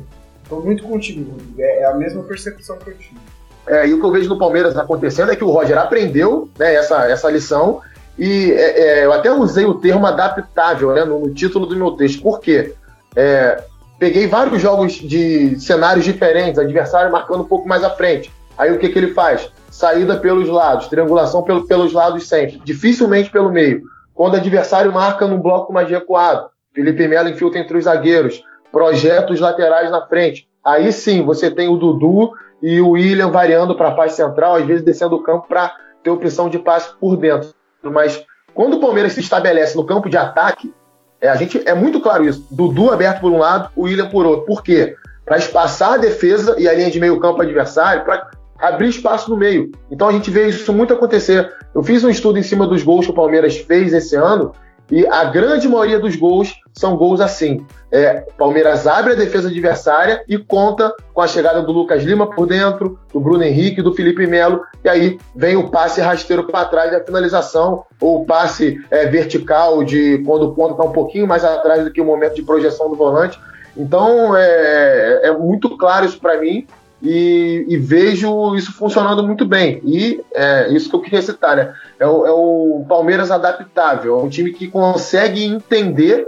Tô muito contigo, Rodrigo. É, é a mesma percepção que eu tive. É, e o que eu vejo no Palmeiras acontecendo é que o Roger aprendeu né, essa, essa lição e é, é, eu até usei o termo adaptável né, no, no título do meu texto. Por quê? É, peguei vários jogos de cenários diferentes, adversário marcando um pouco mais à frente. Aí o que, que ele faz? Saída pelos lados, triangulação pelo, pelos lados sempre, dificilmente pelo meio. Quando o adversário marca num bloco mais recuado, Felipe Melo infiltra entre os zagueiros, projeta os laterais na frente. Aí sim, você tem o Dudu e o William variando para a parte central, às vezes descendo o campo para ter opção de passe por dentro. Mas quando o Palmeiras se estabelece no campo de ataque, é, a gente é muito claro isso. Dudu aberto por um lado, o William por outro. Por quê? Para espaçar a defesa e a linha de meio campo adversário, para abrir espaço no meio. Então a gente vê isso muito acontecer. Eu fiz um estudo em cima dos gols que o Palmeiras fez esse ano e a grande maioria dos gols são gols assim. É, Palmeiras abre a defesa adversária e conta com a chegada do Lucas Lima por dentro, do Bruno Henrique, do Felipe Melo, e aí vem o passe rasteiro para trás da finalização, ou o passe é, vertical de quando o ponto está um pouquinho mais atrás do que o momento de projeção do volante. Então é, é muito claro isso para mim e, e, vejo isso funcionando muito bem. E é isso que eu queria citar, né? É o, é o Palmeiras adaptável, é um time que consegue entender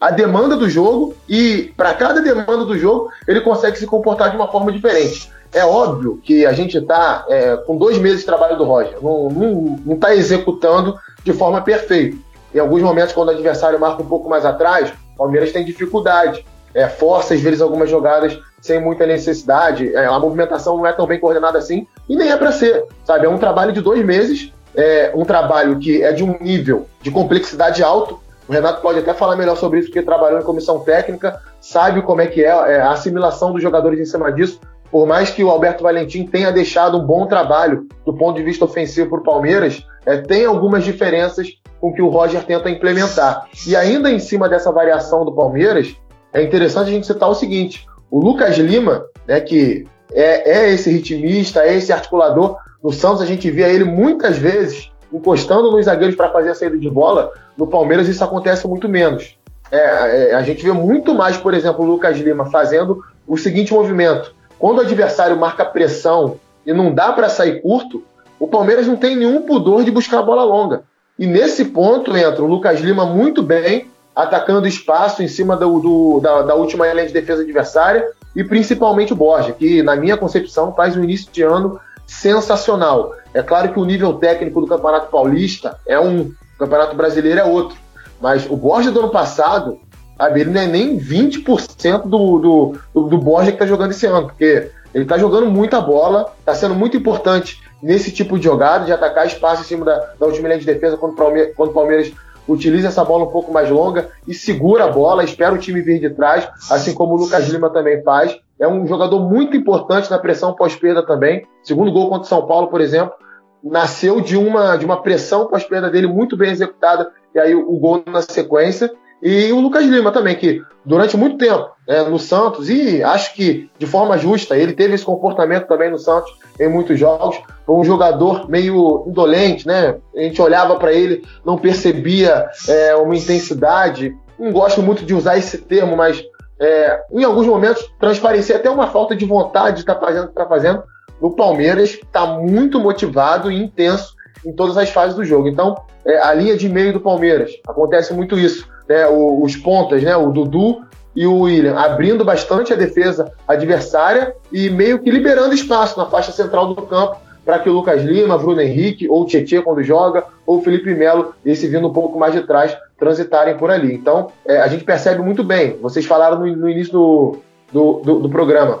a demanda do jogo e para cada demanda do jogo ele consegue se comportar de uma forma diferente. É óbvio que a gente está é, com dois meses de trabalho do Roger, não está executando de forma perfeita. Em alguns momentos, quando o adversário marca um pouco mais atrás, o Palmeiras tem dificuldade, é, força às vezes algumas jogadas sem muita necessidade. É, a movimentação não é tão bem coordenada assim e nem é para ser, sabe? É um trabalho de dois meses, é um trabalho que é de um nível de complexidade alto. O Renato pode até falar melhor sobre isso, porque trabalhou em comissão técnica, sabe como é que é, é a assimilação dos jogadores em cima disso. Por mais que o Alberto Valentim tenha deixado um bom trabalho do ponto de vista ofensivo para o Palmeiras, é, tem algumas diferenças com que o Roger tenta implementar. E ainda em cima dessa variação do Palmeiras, é interessante a gente citar o seguinte: o Lucas Lima, né, que é, é esse ritmista, é esse articulador, no Santos a gente via ele muitas vezes encostando nos zagueiros para fazer a saída de bola. No Palmeiras isso acontece muito menos. É, é, a gente vê muito mais, por exemplo, o Lucas Lima fazendo o seguinte movimento: quando o adversário marca pressão e não dá para sair curto, o Palmeiras não tem nenhum pudor de buscar a bola longa. E nesse ponto entra o Lucas Lima muito bem atacando espaço em cima do, do da, da, última linha de defesa adversária e principalmente o Borja, que na minha concepção faz um início de ano sensacional. É claro que o nível técnico do Campeonato Paulista é um, o Campeonato Brasileiro é outro, mas o Borja do ano passado, sabe, ele não é nem 20% do, do, do, do Borja que está jogando esse ano, porque ele está jogando muita bola, está sendo muito importante nesse tipo de jogada, de atacar espaço em cima da, da última linha de defesa quando o Palmeiras, utiliza essa bola um pouco mais longa e segura a bola, espera o time vir de trás, assim como o Lucas Lima também faz. É um jogador muito importante na pressão pós-perda também. Segundo gol contra o São Paulo, por exemplo, nasceu de uma, de uma pressão pós-perda dele muito bem executada, e aí o, o gol na sequência. E o Lucas Lima também, que durante muito tempo é, no Santos, e acho que de forma justa, ele teve esse comportamento também no Santos em muitos jogos. Foi um jogador meio indolente, né? A gente olhava para ele, não percebia é, uma intensidade. Não gosto muito de usar esse termo, mas é, em alguns momentos transparecia até uma falta de vontade de estar tá fazendo o que está fazendo. No Palmeiras está muito motivado e intenso em todas as fases do jogo. Então, é, a linha de meio do Palmeiras acontece muito isso né, os pontas, né, o Dudu e o William, abrindo bastante a defesa adversária e meio que liberando espaço na faixa central do campo para que o Lucas Lima, Bruno Henrique, ou o Tietchan quando joga, ou o Felipe Melo, esse vindo um pouco mais de trás, transitarem por ali. Então, é, a gente percebe muito bem, vocês falaram no, no início do, do, do, do, programa,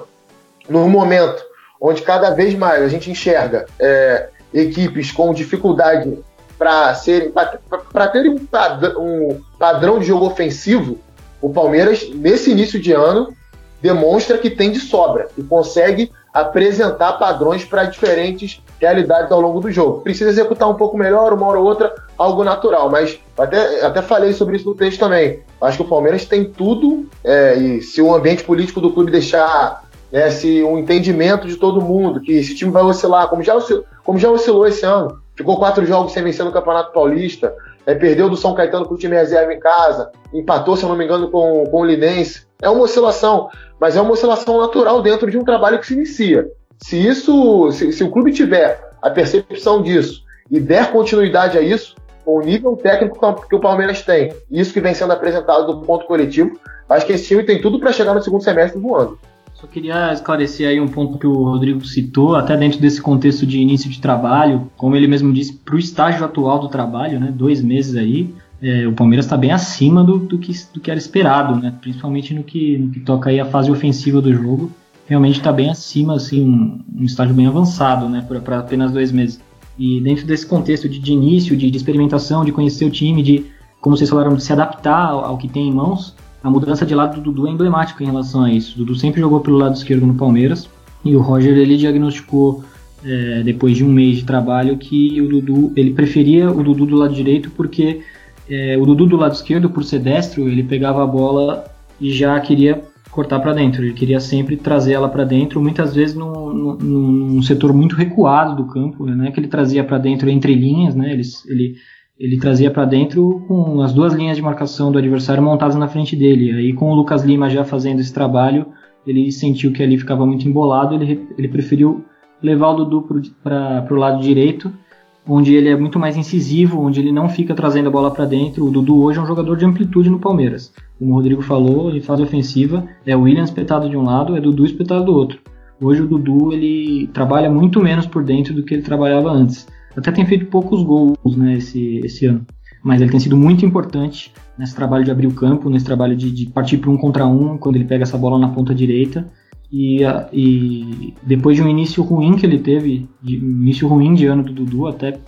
no momento onde cada vez mais a gente enxerga é, equipes com dificuldade para serem para terem um um padrão de jogo ofensivo, o Palmeiras nesse início de ano demonstra que tem de sobra e consegue apresentar padrões para diferentes realidades ao longo do jogo. Precisa executar um pouco melhor, uma hora ou outra, algo natural, mas até, até falei sobre isso no texto também. Acho que o Palmeiras tem tudo, é, e se o ambiente político do clube deixar né, se um entendimento de todo mundo, que esse time vai oscilar, como já como já oscilou esse ano. Ficou quatro jogos sem vencer no Campeonato Paulista, é, perdeu do São Caetano com o time reserva em casa, empatou, se eu não me engano, com, com o Linense. É uma oscilação, mas é uma oscilação natural dentro de um trabalho que se inicia. Se isso, se, se o clube tiver a percepção disso e der continuidade a isso, com o nível técnico que o Palmeiras tem, isso que vem sendo apresentado do ponto coletivo, acho que esse time tem tudo para chegar no segundo semestre voando. Só queria esclarecer aí um ponto que o Rodrigo citou, até dentro desse contexto de início de trabalho, como ele mesmo disse, para o estágio atual do trabalho, né, dois meses aí, é, o Palmeiras está bem acima do, do, que, do que era esperado, né, principalmente no que, no que toca aí a fase ofensiva do jogo, realmente está bem acima, assim, um, um estágio bem avançado, né, para apenas dois meses. E dentro desse contexto de, de início, de, de, experimentação, de conhecer o time, de, como vocês falaram, de se adaptar ao, ao, que tem em mãos, a mudança de lado do Dudu é emblemática em relação a isso. O Dudu sempre jogou pelo lado esquerdo no Palmeiras e o Roger ele diagnosticou é, depois de um mês de trabalho que o Dudu ele preferia o Dudu do lado direito porque é, o Dudu do lado esquerdo por ser destro ele pegava a bola e já queria cortar para dentro. Ele queria sempre trazer ela para dentro, muitas vezes num, num, num, setor muito recuado do campo, né? Que ele trazia para dentro entre linhas, né? Ele, ele, ele trazia para dentro com as duas linhas de marcação do adversário montadas na frente dele. Aí com o Lucas Lima já fazendo esse trabalho, ele sentiu que ali ficava muito embolado, ele, ele preferiu levar o Dudu para o lado direito onde ele é muito mais incisivo, onde ele não fica trazendo a bola para dentro. O Dudu hoje é um jogador de amplitude no Palmeiras. Como o Rodrigo falou, ele faz ofensiva, é o William espetado de um lado, é Dudu espetado do outro. Hoje o Dudu ele trabalha muito menos por dentro do que ele trabalhava antes. Até tem feito poucos gols né, esse, esse ano, mas ele tem sido muito importante nesse trabalho de abrir o campo, nesse trabalho de, de partir para um contra um, quando ele pega essa bola na ponta direita e, e, depois de um início ruim que ele teve, de, início ruim de ano do Dudu, até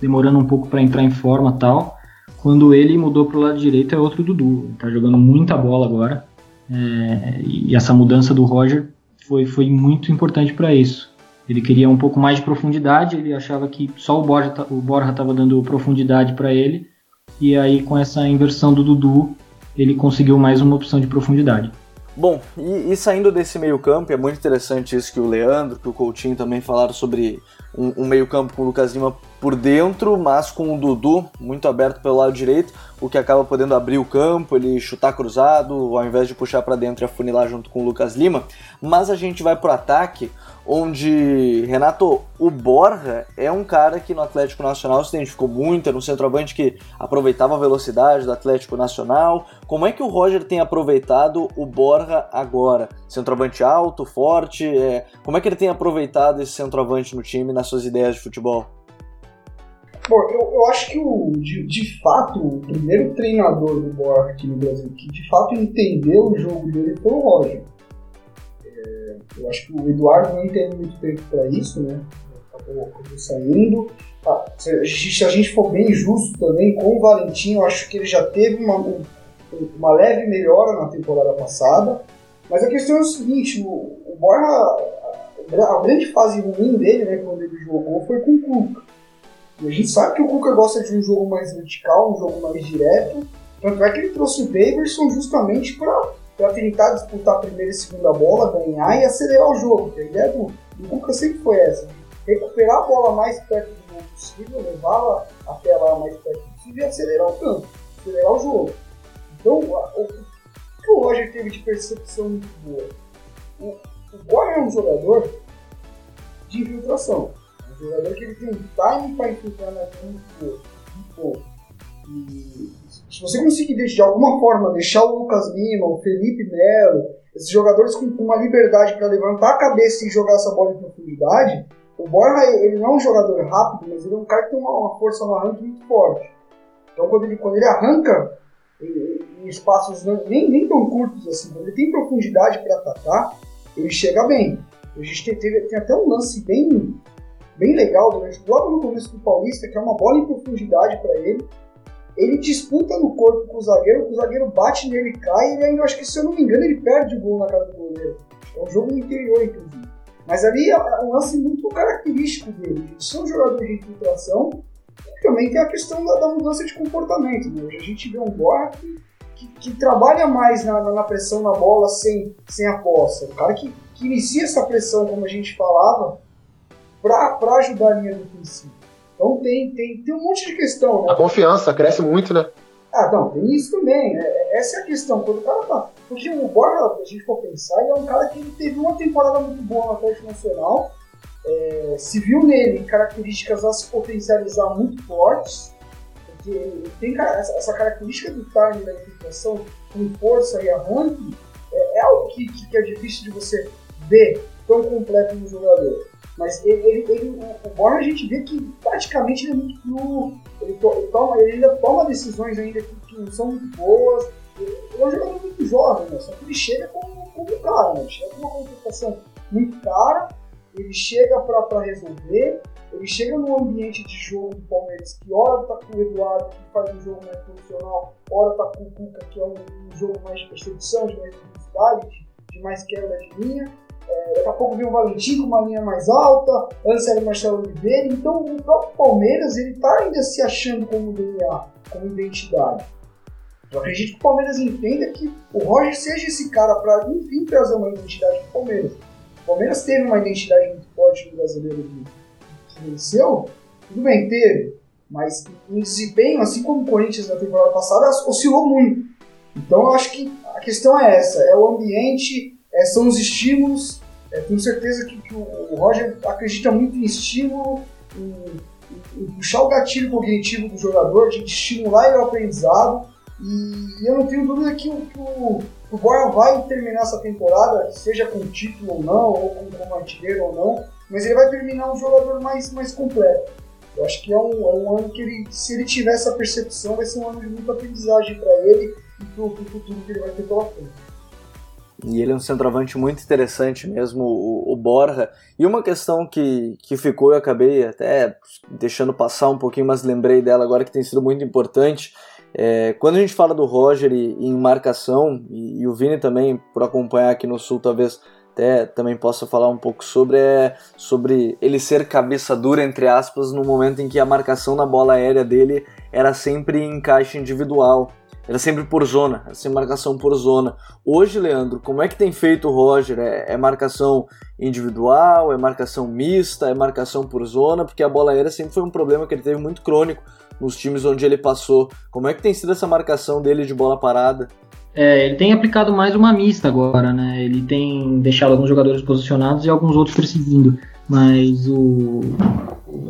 demorando um pouco para entrar em forma tal, quando ele mudou para o lado direito é outro Dudu. Está jogando muita bola agora. É, e essa mudança do Roger foi, foi muito importante para isso. Ele queria um pouco mais de profundidade, ele achava que só o Borja o Borja estava dando profundidade para ele, e aí com essa inversão do Dudu, ele conseguiu mais uma opção de profundidade. Bom, e, e, saindo desse meio campo, é muito interessante isso que o Leandro, que o Coutinho também falaram sobre um, um meio campo com o Lucas Lima por dentro, mas com o Dudu muito aberto pelo lado direito, o que acaba podendo abrir o campo, ele chutar cruzado, ao invés de puxar para dentro e afunilar junto com o Lucas Lima. Mas a gente vai pro ataque, onde, Renato, o Borja é um cara que no Atlético Nacional se identificou muito, era um centroavante que aproveitava a velocidade do Atlético Nacional. Como é que o Roger tem aproveitado o Borja agora? Centroavante alto, forte, é... como é que ele tem aproveitado esse centroavante no time nas suas ideias de futebol? Bom, eu, eu acho que o, de, de fato, o primeiro treinador do Borja aqui no Brasil que de fato entendeu o jogo dele foi o Roger eu acho que o Eduardo não teve muito tempo para isso, né? Acabou, saindo. Ah, se, se, a gente, for bem justo também com o Valentim, eu acho que ele já teve uma, uma leve melhora na temporada passada. Mas a questão é o seguinte: o, o Borja, a, grande fase ruim dele, né, quando ele jogou, foi com o Cuca. E a gente sabe que o Cuca gosta de um jogo mais vertical, um jogo mais direto. Tanto é que ele trouxe o Davidson justamente para para tentar disputar a primeira e segunda bola, ganhar e acelerar o jogo. a ideia do, do Cuca sempre foi essa: recuperar a bola mais perto do gol possível, levá-la até lá mais perto possível e acelerar o campo, acelerar o jogo. Então, o, que o Roger teve de percepção muito boa? O, o Boy é um jogador de infiltração. Um jogador que ele tem um time para infiltrar na linha muito bom. E se você conseguir de alguma forma deixar o Lucas Lima, o Felipe Melo, esses jogadores com, com uma liberdade para levantar a cabeça e jogar essa bola em profundidade, o Borja ele não é um jogador rápido, mas ele é um cara que tem uma, uma força no arranque muito forte. Então quando ele, quando ele arranca em, espaços nem, nem tão curtos assim, ele tem profundidade para atacar, ele chega bem. A gente tem, teve, tem até um lance bem, bem legal durante, logo no começo do Paulista, que é uma bola em profundidade para ele ele disputa no corpo com o zagueiro, o zagueiro bate nele, cai, e ele ainda, acho que se eu não me engano, ele perde o gol na cara do goleiro. É um jogo interior, inclusive. Mas ali é um lance muito característico dele. São jogadores de infiltração e também tem a questão da, da mudança de comportamento. Né? Hoje a gente vê um Borja que, que, trabalha mais na, na, pressão na bola sem, sem a posse. Um cara que que inicia essa pressão, como a gente falava, para ajudar a linha defensiva. Então tem, tem, tem um monte de questão. Né? A confiança cresce muito, né? Ah, não, tem isso também. É, essa é a questão. Quando o cara tá. Porque o Borja, a gente for pensar, ele é um cara que teve uma temporada muito boa no Atlético Nacional. É, se viu nele características a se potencializar muito fortes. Porque ele tem essa característica do time da infiltração com força e arranque. É, é algo que, que é difícil de você ver tão completo no jogador. Mas ele, ele, ele, o Borja a gente vê que praticamente ele é muito cru, ele, to, ele, toma, ele ainda toma decisões ainda que, que, não são muito boas. Ele, é um jogador muito jovem, né? só que ele chega como, como cara, né? chega com uma contratação muito cara, ele chega para resolver, ele chega num ambiente de jogo do Palmeiras que hora tá com o Eduardo, que faz um jogo mais profissional, hora tá com o Cuca, que é um, um jogo mais de percepção, de mais velocidade, de, mais queda de linha é, daqui a pouco vem o Valentim com uma linha mais alta, antes era o Marcelo Oliveira. Então o próprio Palmeiras ele está ainda se achando como DNA, como identidade. Eu acredito que o Palmeiras entenda que o Roger seja esse cara para, enfim, trazer uma identidade para o Palmeiras. O Palmeiras teve uma identidade muito forte no brasileiro que, venceu, tudo bem, teve, mas em desempenho, assim como o Corinthians na temporada passada, oscilou muito. Então eu acho que a questão é essa: é o ambiente é, são os estímulos. É, tenho certeza que, que, o Roger acredita muito em estímulo, em, em, em puxar o gatilho cognitivo do jogador, de estimular ele ao aprendizado. E, e eu não tenho dúvida que, que o, o Borja vai terminar essa temporada, seja com título ou não, ou com, como artilheiro ou não, mas ele vai terminar um jogador mais, mais completo. Eu acho que é um, é um ano que ele, se ele tiver essa percepção, vai ser um ano de muita aprendizagem para ele e para o futuro que ele vai ter pela frente. E ele é um centroavante muito interessante mesmo, o, o Borja. E uma questão que, que ficou, eu acabei até deixando passar um pouquinho, mas lembrei dela agora que tem sido muito importante. É, quando a gente fala do Roger e, em marcação, e, e, o Vini também, por acompanhar aqui no Sul, talvez até também possa falar um pouco sobre, é, sobre ele ser cabeça dura, entre aspas, no momento em que a marcação na bola aérea dele era sempre em caixa individual. Era sempre por zona, era sempre marcação por zona. Hoje, Leandro, como é que tem feito o Roger? É, é, marcação individual, é marcação mista, é marcação por zona? Porque a bola aérea sempre foi um problema que ele teve muito crônico nos times onde ele passou. Como é que tem sido essa marcação dele de bola parada? É, ele tem aplicado mais uma mista agora, né? Ele tem deixado alguns jogadores posicionados e alguns outros perseguindo. Mas o.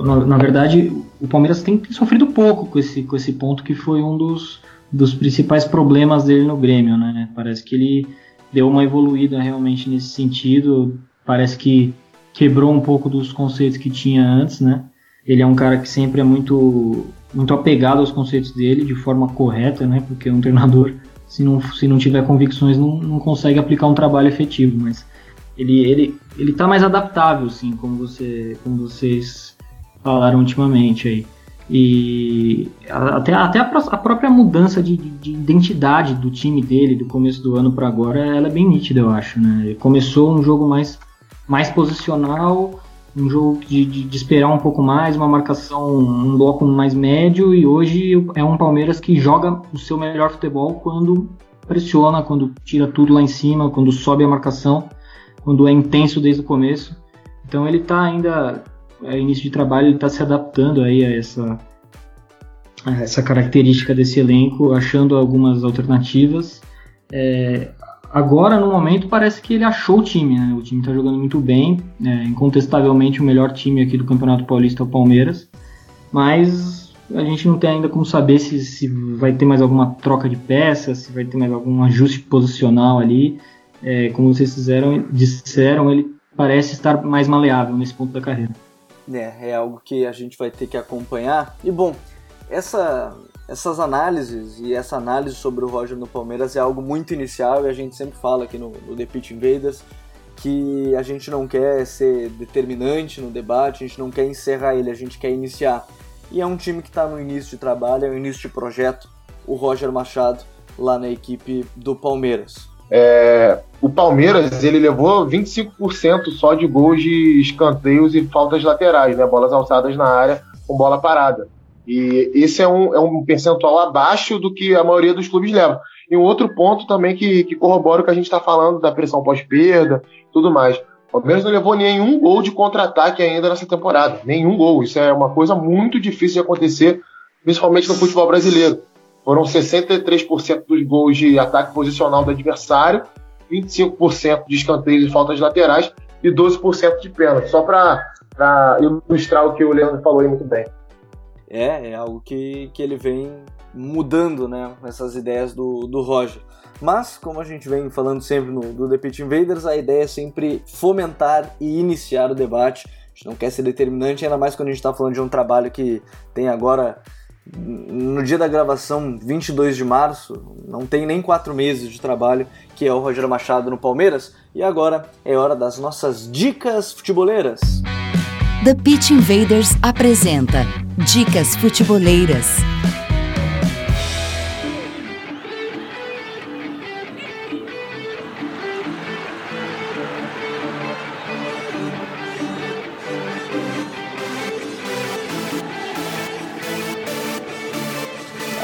Na, na verdade, o Palmeiras tem sofrido pouco com esse, com esse ponto que foi um dos dos principais problemas dele no Grêmio, né? Parece que ele deu uma evoluída realmente nesse sentido. Parece que quebrou um pouco dos conceitos que tinha antes, né? Ele é um cara que sempre é muito muito apegado aos conceitos dele de forma correta, né? Porque um treinador, se não, se não tiver convicções, não, não consegue aplicar um trabalho efetivo. Mas ele, ele, ele tá mais adaptável, sim, como, você, como vocês falaram ultimamente aí. E até, até a, a própria mudança de, de, identidade do time dele do começo do ano para agora, ela é bem nítida, eu acho. Né? Começou um jogo mais, mais posicional, um jogo de, de, de, esperar um pouco mais, uma marcação, um bloco mais médio, e hoje é um Palmeiras que joga o seu melhor futebol quando pressiona, quando tira tudo lá em cima, quando sobe a marcação, quando é intenso desde o começo. Então ele está ainda é, início de trabalho, ele está se adaptando aí a essa, a essa característica desse elenco, achando algumas alternativas. É, agora, no momento, parece que ele achou o time, né? O time está jogando muito bem, é, incontestavelmente o melhor time aqui do Campeonato Paulista é o Palmeiras, mas a gente não tem ainda como saber se, se vai ter mais alguma troca de peças, se vai ter mais algum ajuste posicional ali. É, como vocês fizeram, disseram, ele parece estar mais maleável nesse ponto da carreira. É, é algo que a gente vai ter que acompanhar. E bom, essa, essas análises e essa análise sobre o Roger no Palmeiras é algo muito inicial e a gente sempre fala aqui no, no The Pitch Invaders que a gente não quer ser determinante no debate, a gente não quer encerrar ele, a gente quer iniciar. E é um time que está no início de trabalho, é o início de projeto, o Roger Machado lá na equipe do Palmeiras. É, o Palmeiras ele levou 25% só de gols de escanteios e faltas laterais, né? Bolas alçadas na área com bola parada. E esse é um, é um percentual abaixo do que a maioria dos clubes leva. E um outro ponto também que, que corrobora o que a gente está falando da pressão pós-perda tudo mais. O Palmeiras não levou nenhum gol de contra-ataque ainda nessa temporada. Nenhum gol. Isso é uma coisa muito difícil de acontecer, principalmente no futebol brasileiro. Foram 63% dos gols de ataque posicional do adversário, 25% de escanteios e faltas laterais e 12% de pênalti. Só para ilustrar o que o Leandro falou aí muito bem. É, é algo que, que ele vem mudando, né? Essas ideias do, do Roger. Mas, como a gente vem falando sempre no, do The Pitch Invaders, a ideia é sempre fomentar e iniciar o debate. A gente não quer ser determinante, ainda mais quando a gente está falando de um trabalho que tem agora, no dia da gravação, 22 de março, não tem nem quatro meses de trabalho, que é o Rogério Machado no Palmeiras. E agora é hora das nossas dicas futeboleiras. The Pitch Invaders apresenta Dicas Futeboleiras.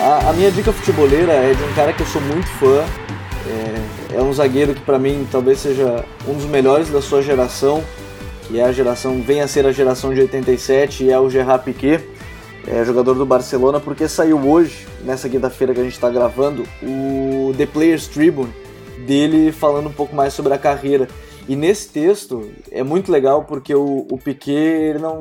A, a, minha dica futeboleira é de um cara que eu sou muito fã. É, é um zagueiro que para mim talvez seja um dos melhores da sua geração, que é a geração, vem a ser a geração de 87 e é o Gerard Piquet, é, jogador do Barcelona, porque saiu hoje, nessa quinta-feira que a gente está gravando, o The Players Tribune dele falando um pouco mais sobre a carreira. E nesse texto é muito legal porque o, o Piquet ele não,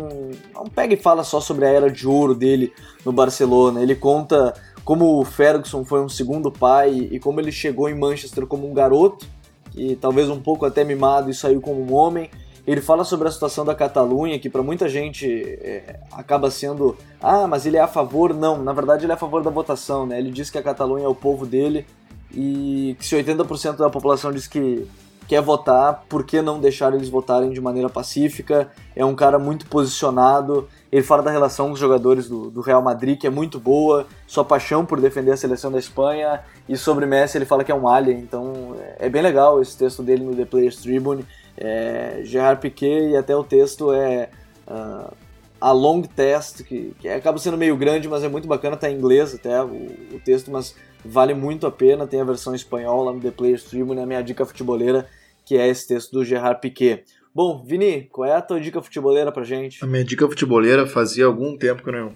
não pega e fala só sobre a era de ouro dele no Barcelona. Ele conta como o Ferguson foi um segundo pai e como ele chegou em Manchester como um garoto, e talvez um pouco até mimado e saiu como um homem. Ele fala sobre a situação da Catalunha, que para muita gente é, acaba sendo, ah, mas ele é a favor. Não, na verdade ele é a favor da votação, né? Ele diz que a Catalunha é o povo dele e que se 80% da população diz que quer votar, por que não deixar eles votarem de maneira pacífica? É um cara muito posicionado. Ele fala da relação com os jogadores do, do, Real Madrid, que é muito boa, sua paixão por defender a seleção da Espanha. E sobre Messi, ele fala que é um alien. Então é bem legal esse texto dele no The Players Tribune. É, Gerard Piquet, e até o texto é. Uh, a long test, que, que, acaba sendo meio grande, mas é muito bacana, tá em inglês até o, o texto, mas vale muito a pena. Tem a versão espanhola no The Players Tribune, a minha dica futeboleira que é esse texto do Gerard Piquet. Bom, Vini, qual é a tua dica futeboleira pra gente? A minha dica futeboleira fazia algum tempo que eu não,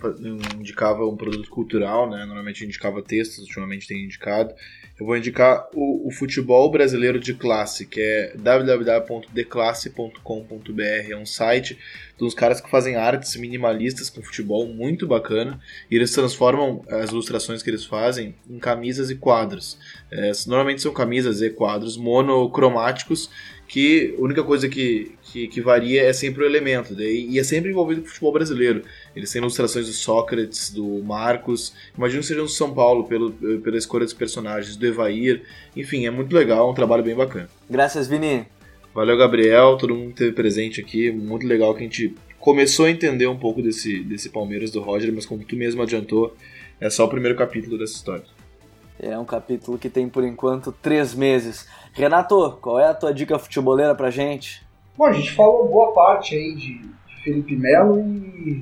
indicava um produto cultural, né? Normalmente eu indicava textos, ultimamente tem indicado. Eu vou indicar o, o futebol brasileiro de classe, que é www.declasse.com.br. É um site dos caras que fazem artes minimalistas com futebol muito bacana. E eles transformam as ilustrações que eles fazem em camisas e quadros. É, normalmente são camisas e quadros monocromáticos que a única coisa que, que, que, varia é sempre o elemento, daí, e é sempre envolvido com o futebol brasileiro. Eles têm ilustrações do Sócrates, do Marcos, imagino que seja do São Paulo, pelo, pela escolha dos personagens, do Evair, enfim, é muito legal, é um trabalho bem bacana. Graças, Vini. Valeu, Gabriel, todo mundo que esteve presente aqui, muito legal que a gente começou a entender um pouco desse, desse Palmeiras do Roger, mas como tu mesmo adiantou, é só o primeiro capítulo dessa história. É um capítulo que tem, por enquanto, três meses. Renato, qual é a tua dica futeboleira pra gente? Bom, a gente falou boa parte aí de, de Felipe Melo e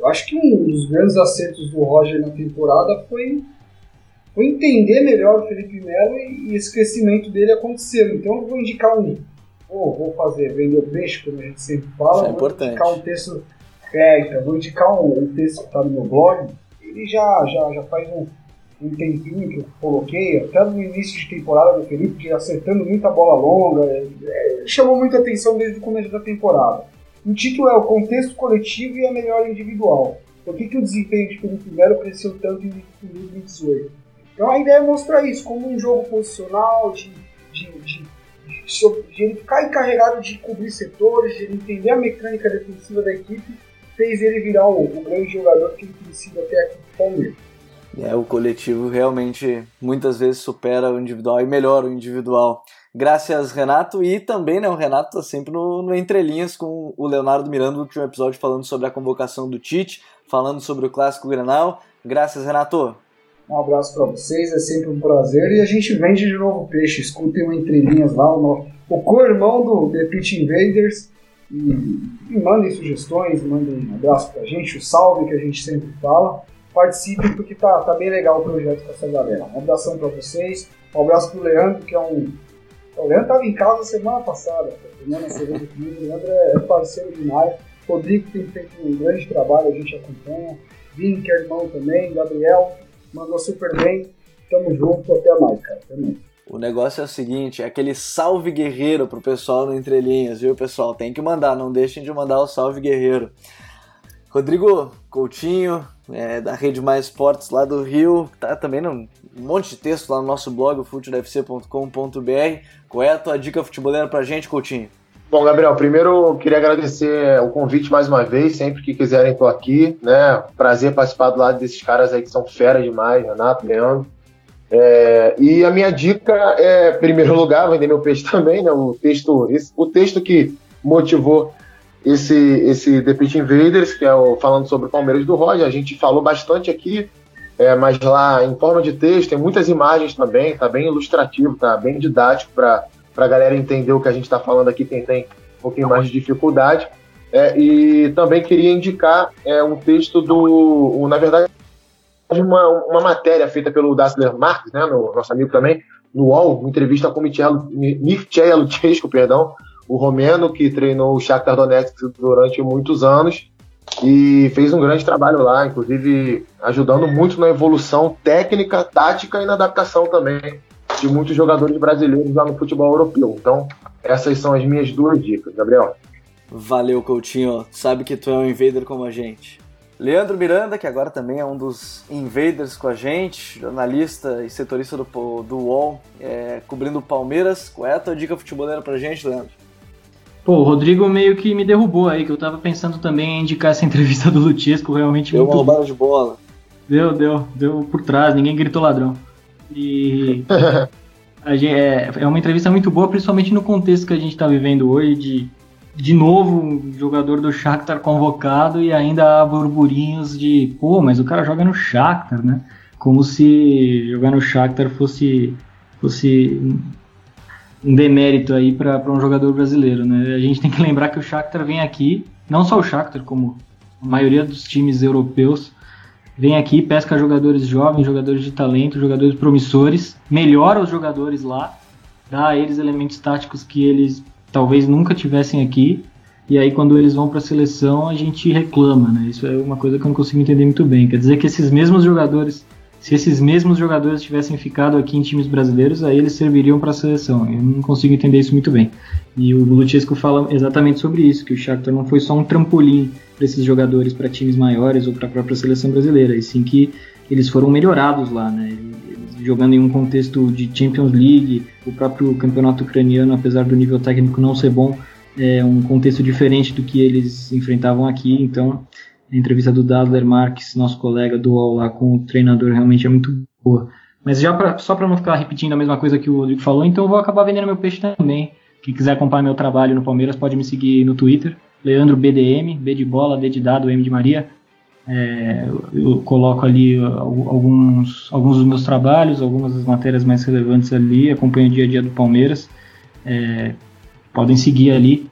eu acho que um dos grandes acertos do Roger na temporada foi, foi entender melhor o Felipe Melo e, e, esse crescimento dele aconteceu. Então eu vou indicar um. Oh, vou fazer, vender o peixe, como a gente sempre fala. Isso é vou importante. indicar um texto. É, então, vou indicar um, um texto que está no meu blog. Ele já, já, já faz um um tempinho que eu coloquei, até no início de temporada do Felipe, acertando muita bola longa, é, é, chamou muita atenção desde o começo da temporada. O título é o contexto coletivo e a melhor individual. Por que, que o desempenho de Felipe Melo cresceu tanto em 2018? Então a ideia é mostrar isso como um jogo posicional, de, de, de, de, ele ficar encarregado de cobrir setores, de ele entender a mecânica defensiva da equipe, fez ele virar o, o grande jogador que ele tem sido até aqui no Palmeiras. É, o coletivo realmente muitas vezes supera o individual e melhora o individual. Graças, Renato. E também, né, o Renato tá sempre no, no Entrelinhas com o Leonardo Miranda no último episódio falando sobre a convocação do Tite, falando sobre o Clássico Grenal. Graças, Renato. Um abraço para vocês, é sempre um prazer. E a gente vende de novo peixe. Escutem o Entrelinhas lá, o, o co-irmão do The Pitch Invaders. E, e mandem sugestões, mandem um abraço pra gente, o salve que a gente sempre fala. Participem porque tá, tá bem legal o projeto com essa galera. Um abração para vocês, um abraço pro Leandro, que é um. O Leandro tava em casa semana passada, semana cerveja comigo. O Leandro é parceiro demais. Rodrigo tem feito um grande trabalho, a gente acompanha. Vini, que é irmão também, Gabriel, mandou super bem. Tamo junto, até mais, cara. Até mais. O negócio é o seguinte, é aquele salve guerreiro pro pessoal no Entrelinhas, viu, pessoal? Tem que mandar, não deixem de mandar o salve guerreiro. Rodrigo Coutinho, é, da Rede Mais Esportes lá do Rio, tá também um monte de texto lá no nosso blog, futurefc.com.br. Qual é a tua dica futebolera pra gente, Coutinho? Bom, Gabriel, primeiro eu queria agradecer o convite mais uma vez, sempre que quiserem estou aqui, né? Prazer participar do lado desses caras aí que são fera demais, Renato, Leandro. É, e a minha dica é, em primeiro [laughs] lugar, vender meu peixe também, né? O texto, esse, o texto que motivou esse, esse The Pitch Invaders, que é o, falando sobre o Palmeiras do Roger. A gente falou bastante aqui, é, mas lá em forma de texto, tem muitas imagens também, tá bem ilustrativo, tá bem didático para a galera entender o que a gente está falando aqui, quem tem um pouquinho mais de dificuldade. É, e também queria indicar é, um texto do, na verdade, uma, uma matéria feita pelo Dassler Marques, né, no, nosso amigo também, no UOL, uma entrevista com Mircea Luchescu, perdão, o romeno que treinou o Shakhtar Donetsk durante muitos anos e fez um grande trabalho lá, inclusive ajudando muito na evolução técnica, tática e na adaptação também de muitos jogadores brasileiros lá no futebol europeu. Então, essas são as minhas duas dicas, Gabriel. Valeu, Coutinho. Sabe que tu é um invader como a gente. Leandro Miranda, que agora também é um dos invaders com a gente, jornalista e setorista do, do UOL, é, cobrindo Palmeiras. Qual é a tua dica futeboleira pra gente, Leandro? Pô, o Rodrigo meio que me derrubou aí, que eu tava pensando também em indicar essa [laughs] entrevista do Lutisco, realmente deu muito... uma roubada de bola. Deu, deu, deu por trás, ninguém gritou ladrão. E [laughs] gente, é, é uma entrevista muito boa, principalmente no contexto que a gente tá vivendo hoje, de de novo um jogador do Shakhtar convocado e ainda há burburinhos de, pô, mas o cara joga no Shakhtar, né? Como se jogar no Shakhtar fosse fosse um demérito aí para um jogador brasileiro, né? A gente [laughs] tem que lembrar que o Shakhtar vem aqui, não só o Shakhtar, como a maioria dos times europeus, vem aqui, pesca jogadores jovens, jogadores de talento, jogadores promissores, melhora os jogadores lá, dá a eles elementos táticos que eles talvez nunca tivessem aqui, e aí quando eles vão para a seleção a gente reclama, né? Isso é uma coisa que eu não consigo entender muito bem. Quer dizer que esses mesmos jogadores se esses mesmos jogadores tivessem ficado aqui em times brasileiros, aí eles serviriam para a seleção. Eu não consigo entender isso muito bem. E o Luchesco fala exatamente sobre isso, que o Shakhtar não foi só um trampolim para esses jogadores para times maiores ou para a própria seleção brasileira, e sim que eles foram melhorados lá, né? jogando em um contexto de Champions League, o próprio campeonato ucraniano, apesar do nível técnico não ser bom, é um contexto diferente do que eles enfrentavam aqui, então a entrevista do Dadler Marques, nosso colega do UOL lá com o treinador, realmente é muito boa. Mas já pra, só para não ficar repetindo a mesma coisa que o Rodrigo falou, então eu vou acabar vendendo meu peixe também. Quem quiser acompanhar meu trabalho no Palmeiras pode me seguir no Twitter, Leandro BDM, B de bola, D de dado, M de Maria. É, eu coloco ali alguns, alguns dos meus trabalhos, algumas das matérias mais relevantes ali, acompanho o dia a dia do Palmeiras. É, podem seguir ali,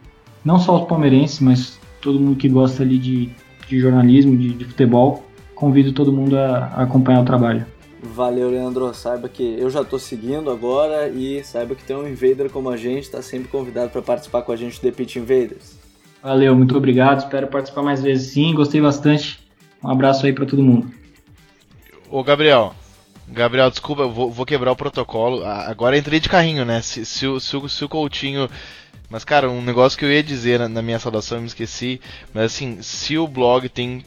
não só os palmeirenses, mas todo mundo que gosta ali de de jornalismo, de, de futebol, convido todo mundo a, a, acompanhar o trabalho. Valeu, Leandro. Saiba que eu já estou seguindo agora e saiba que tem um invader como a gente, está sempre convidado para participar com a gente do The Pitch Invaders. Valeu, muito obrigado. Espero participar mais vezes sim. Gostei bastante. Um abraço aí para todo mundo. Ô, Gabriel. Gabriel, desculpa, eu vou, vou, quebrar o protocolo. Agora entrei de carrinho, né? Se, se, se, se o Coutinho mas, cara, um negócio que eu ia dizer na, na minha saudação, eu me esqueci. Mas, assim, se o blog tem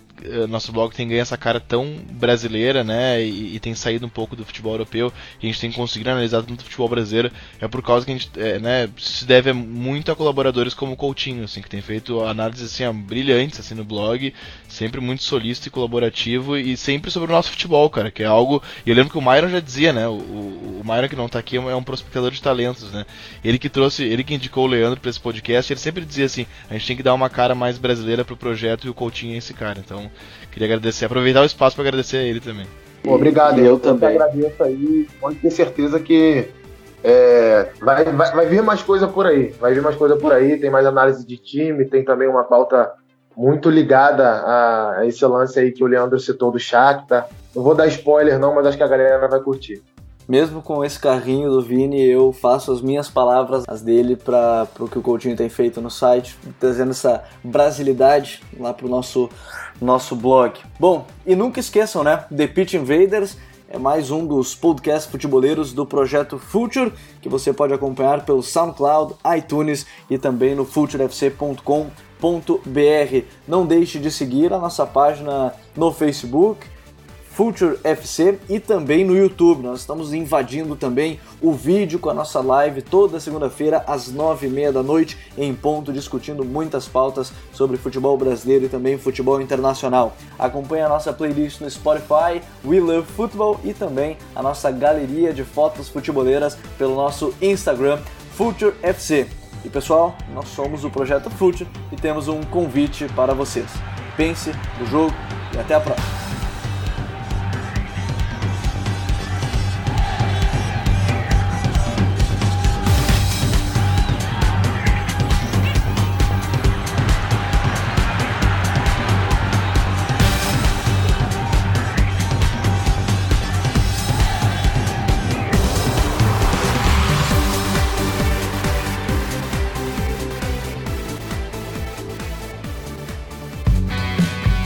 nosso blog tem ganho essa cara tão brasileira, né? E, e, tem saído um pouco do futebol europeu. E a gente tem conseguido analisar tanto o futebol brasileiro. É por causa que a gente, é, né? Se deve muito a colaboradores como o Coutinho, assim, que tem feito análises assim, brilhantes assim no blog, sempre muito solícito e colaborativo e sempre sobre o nosso futebol, cara, que é algo. E eu lembro que o Myron já dizia, né? O, o, Myron que não tá aqui é um prospectador de talentos, né? Ele que trouxe, ele que indicou o Leandro para esse podcast, ele sempre dizia assim: a gente tem que dar uma cara mais brasileira pro projeto e o Coutinho é esse cara. Então Queria agradecer, aproveitar o espaço para agradecer a ele também. Pô, obrigado, eu, eu também. agradeço aí. Pode ter certeza que é, vai, vai, vai vir mais coisa por aí. Vai vir mais coisa por aí. Tem mais análise de time, tem também uma pauta muito ligada a, a, esse lance aí que o Leandro citou do Shakhtar. Não vou dar spoiler não, mas acho que a galera vai curtir. Mesmo com esse carrinho do Vini, eu faço as minhas palavras, as dele, para o que o Coutinho tem feito no site, trazendo essa brasilidade lá para o nosso, nosso blog. Bom, e nunca esqueçam, né? The Pitch Invaders é mais um dos podcasts futeboleiros do projeto Future, que você pode acompanhar pelo SoundCloud, iTunes e também no futurefc.com.br. Não deixe de seguir a nossa página no Facebook, Future FC e também no YouTube. Nós estamos invadindo também o vídeo com a nossa live toda segunda-feira às nove e meia da noite em ponto, discutindo muitas pautas sobre futebol brasileiro e também futebol internacional. Acompanhe a nossa playlist no Spotify, We Love Football e também a nossa galeria de fotos futeboleiras pelo nosso Instagram, Future FC. E pessoal, nós somos o Projeto Future e temos um convite para vocês. Pense no jogo e até a próxima.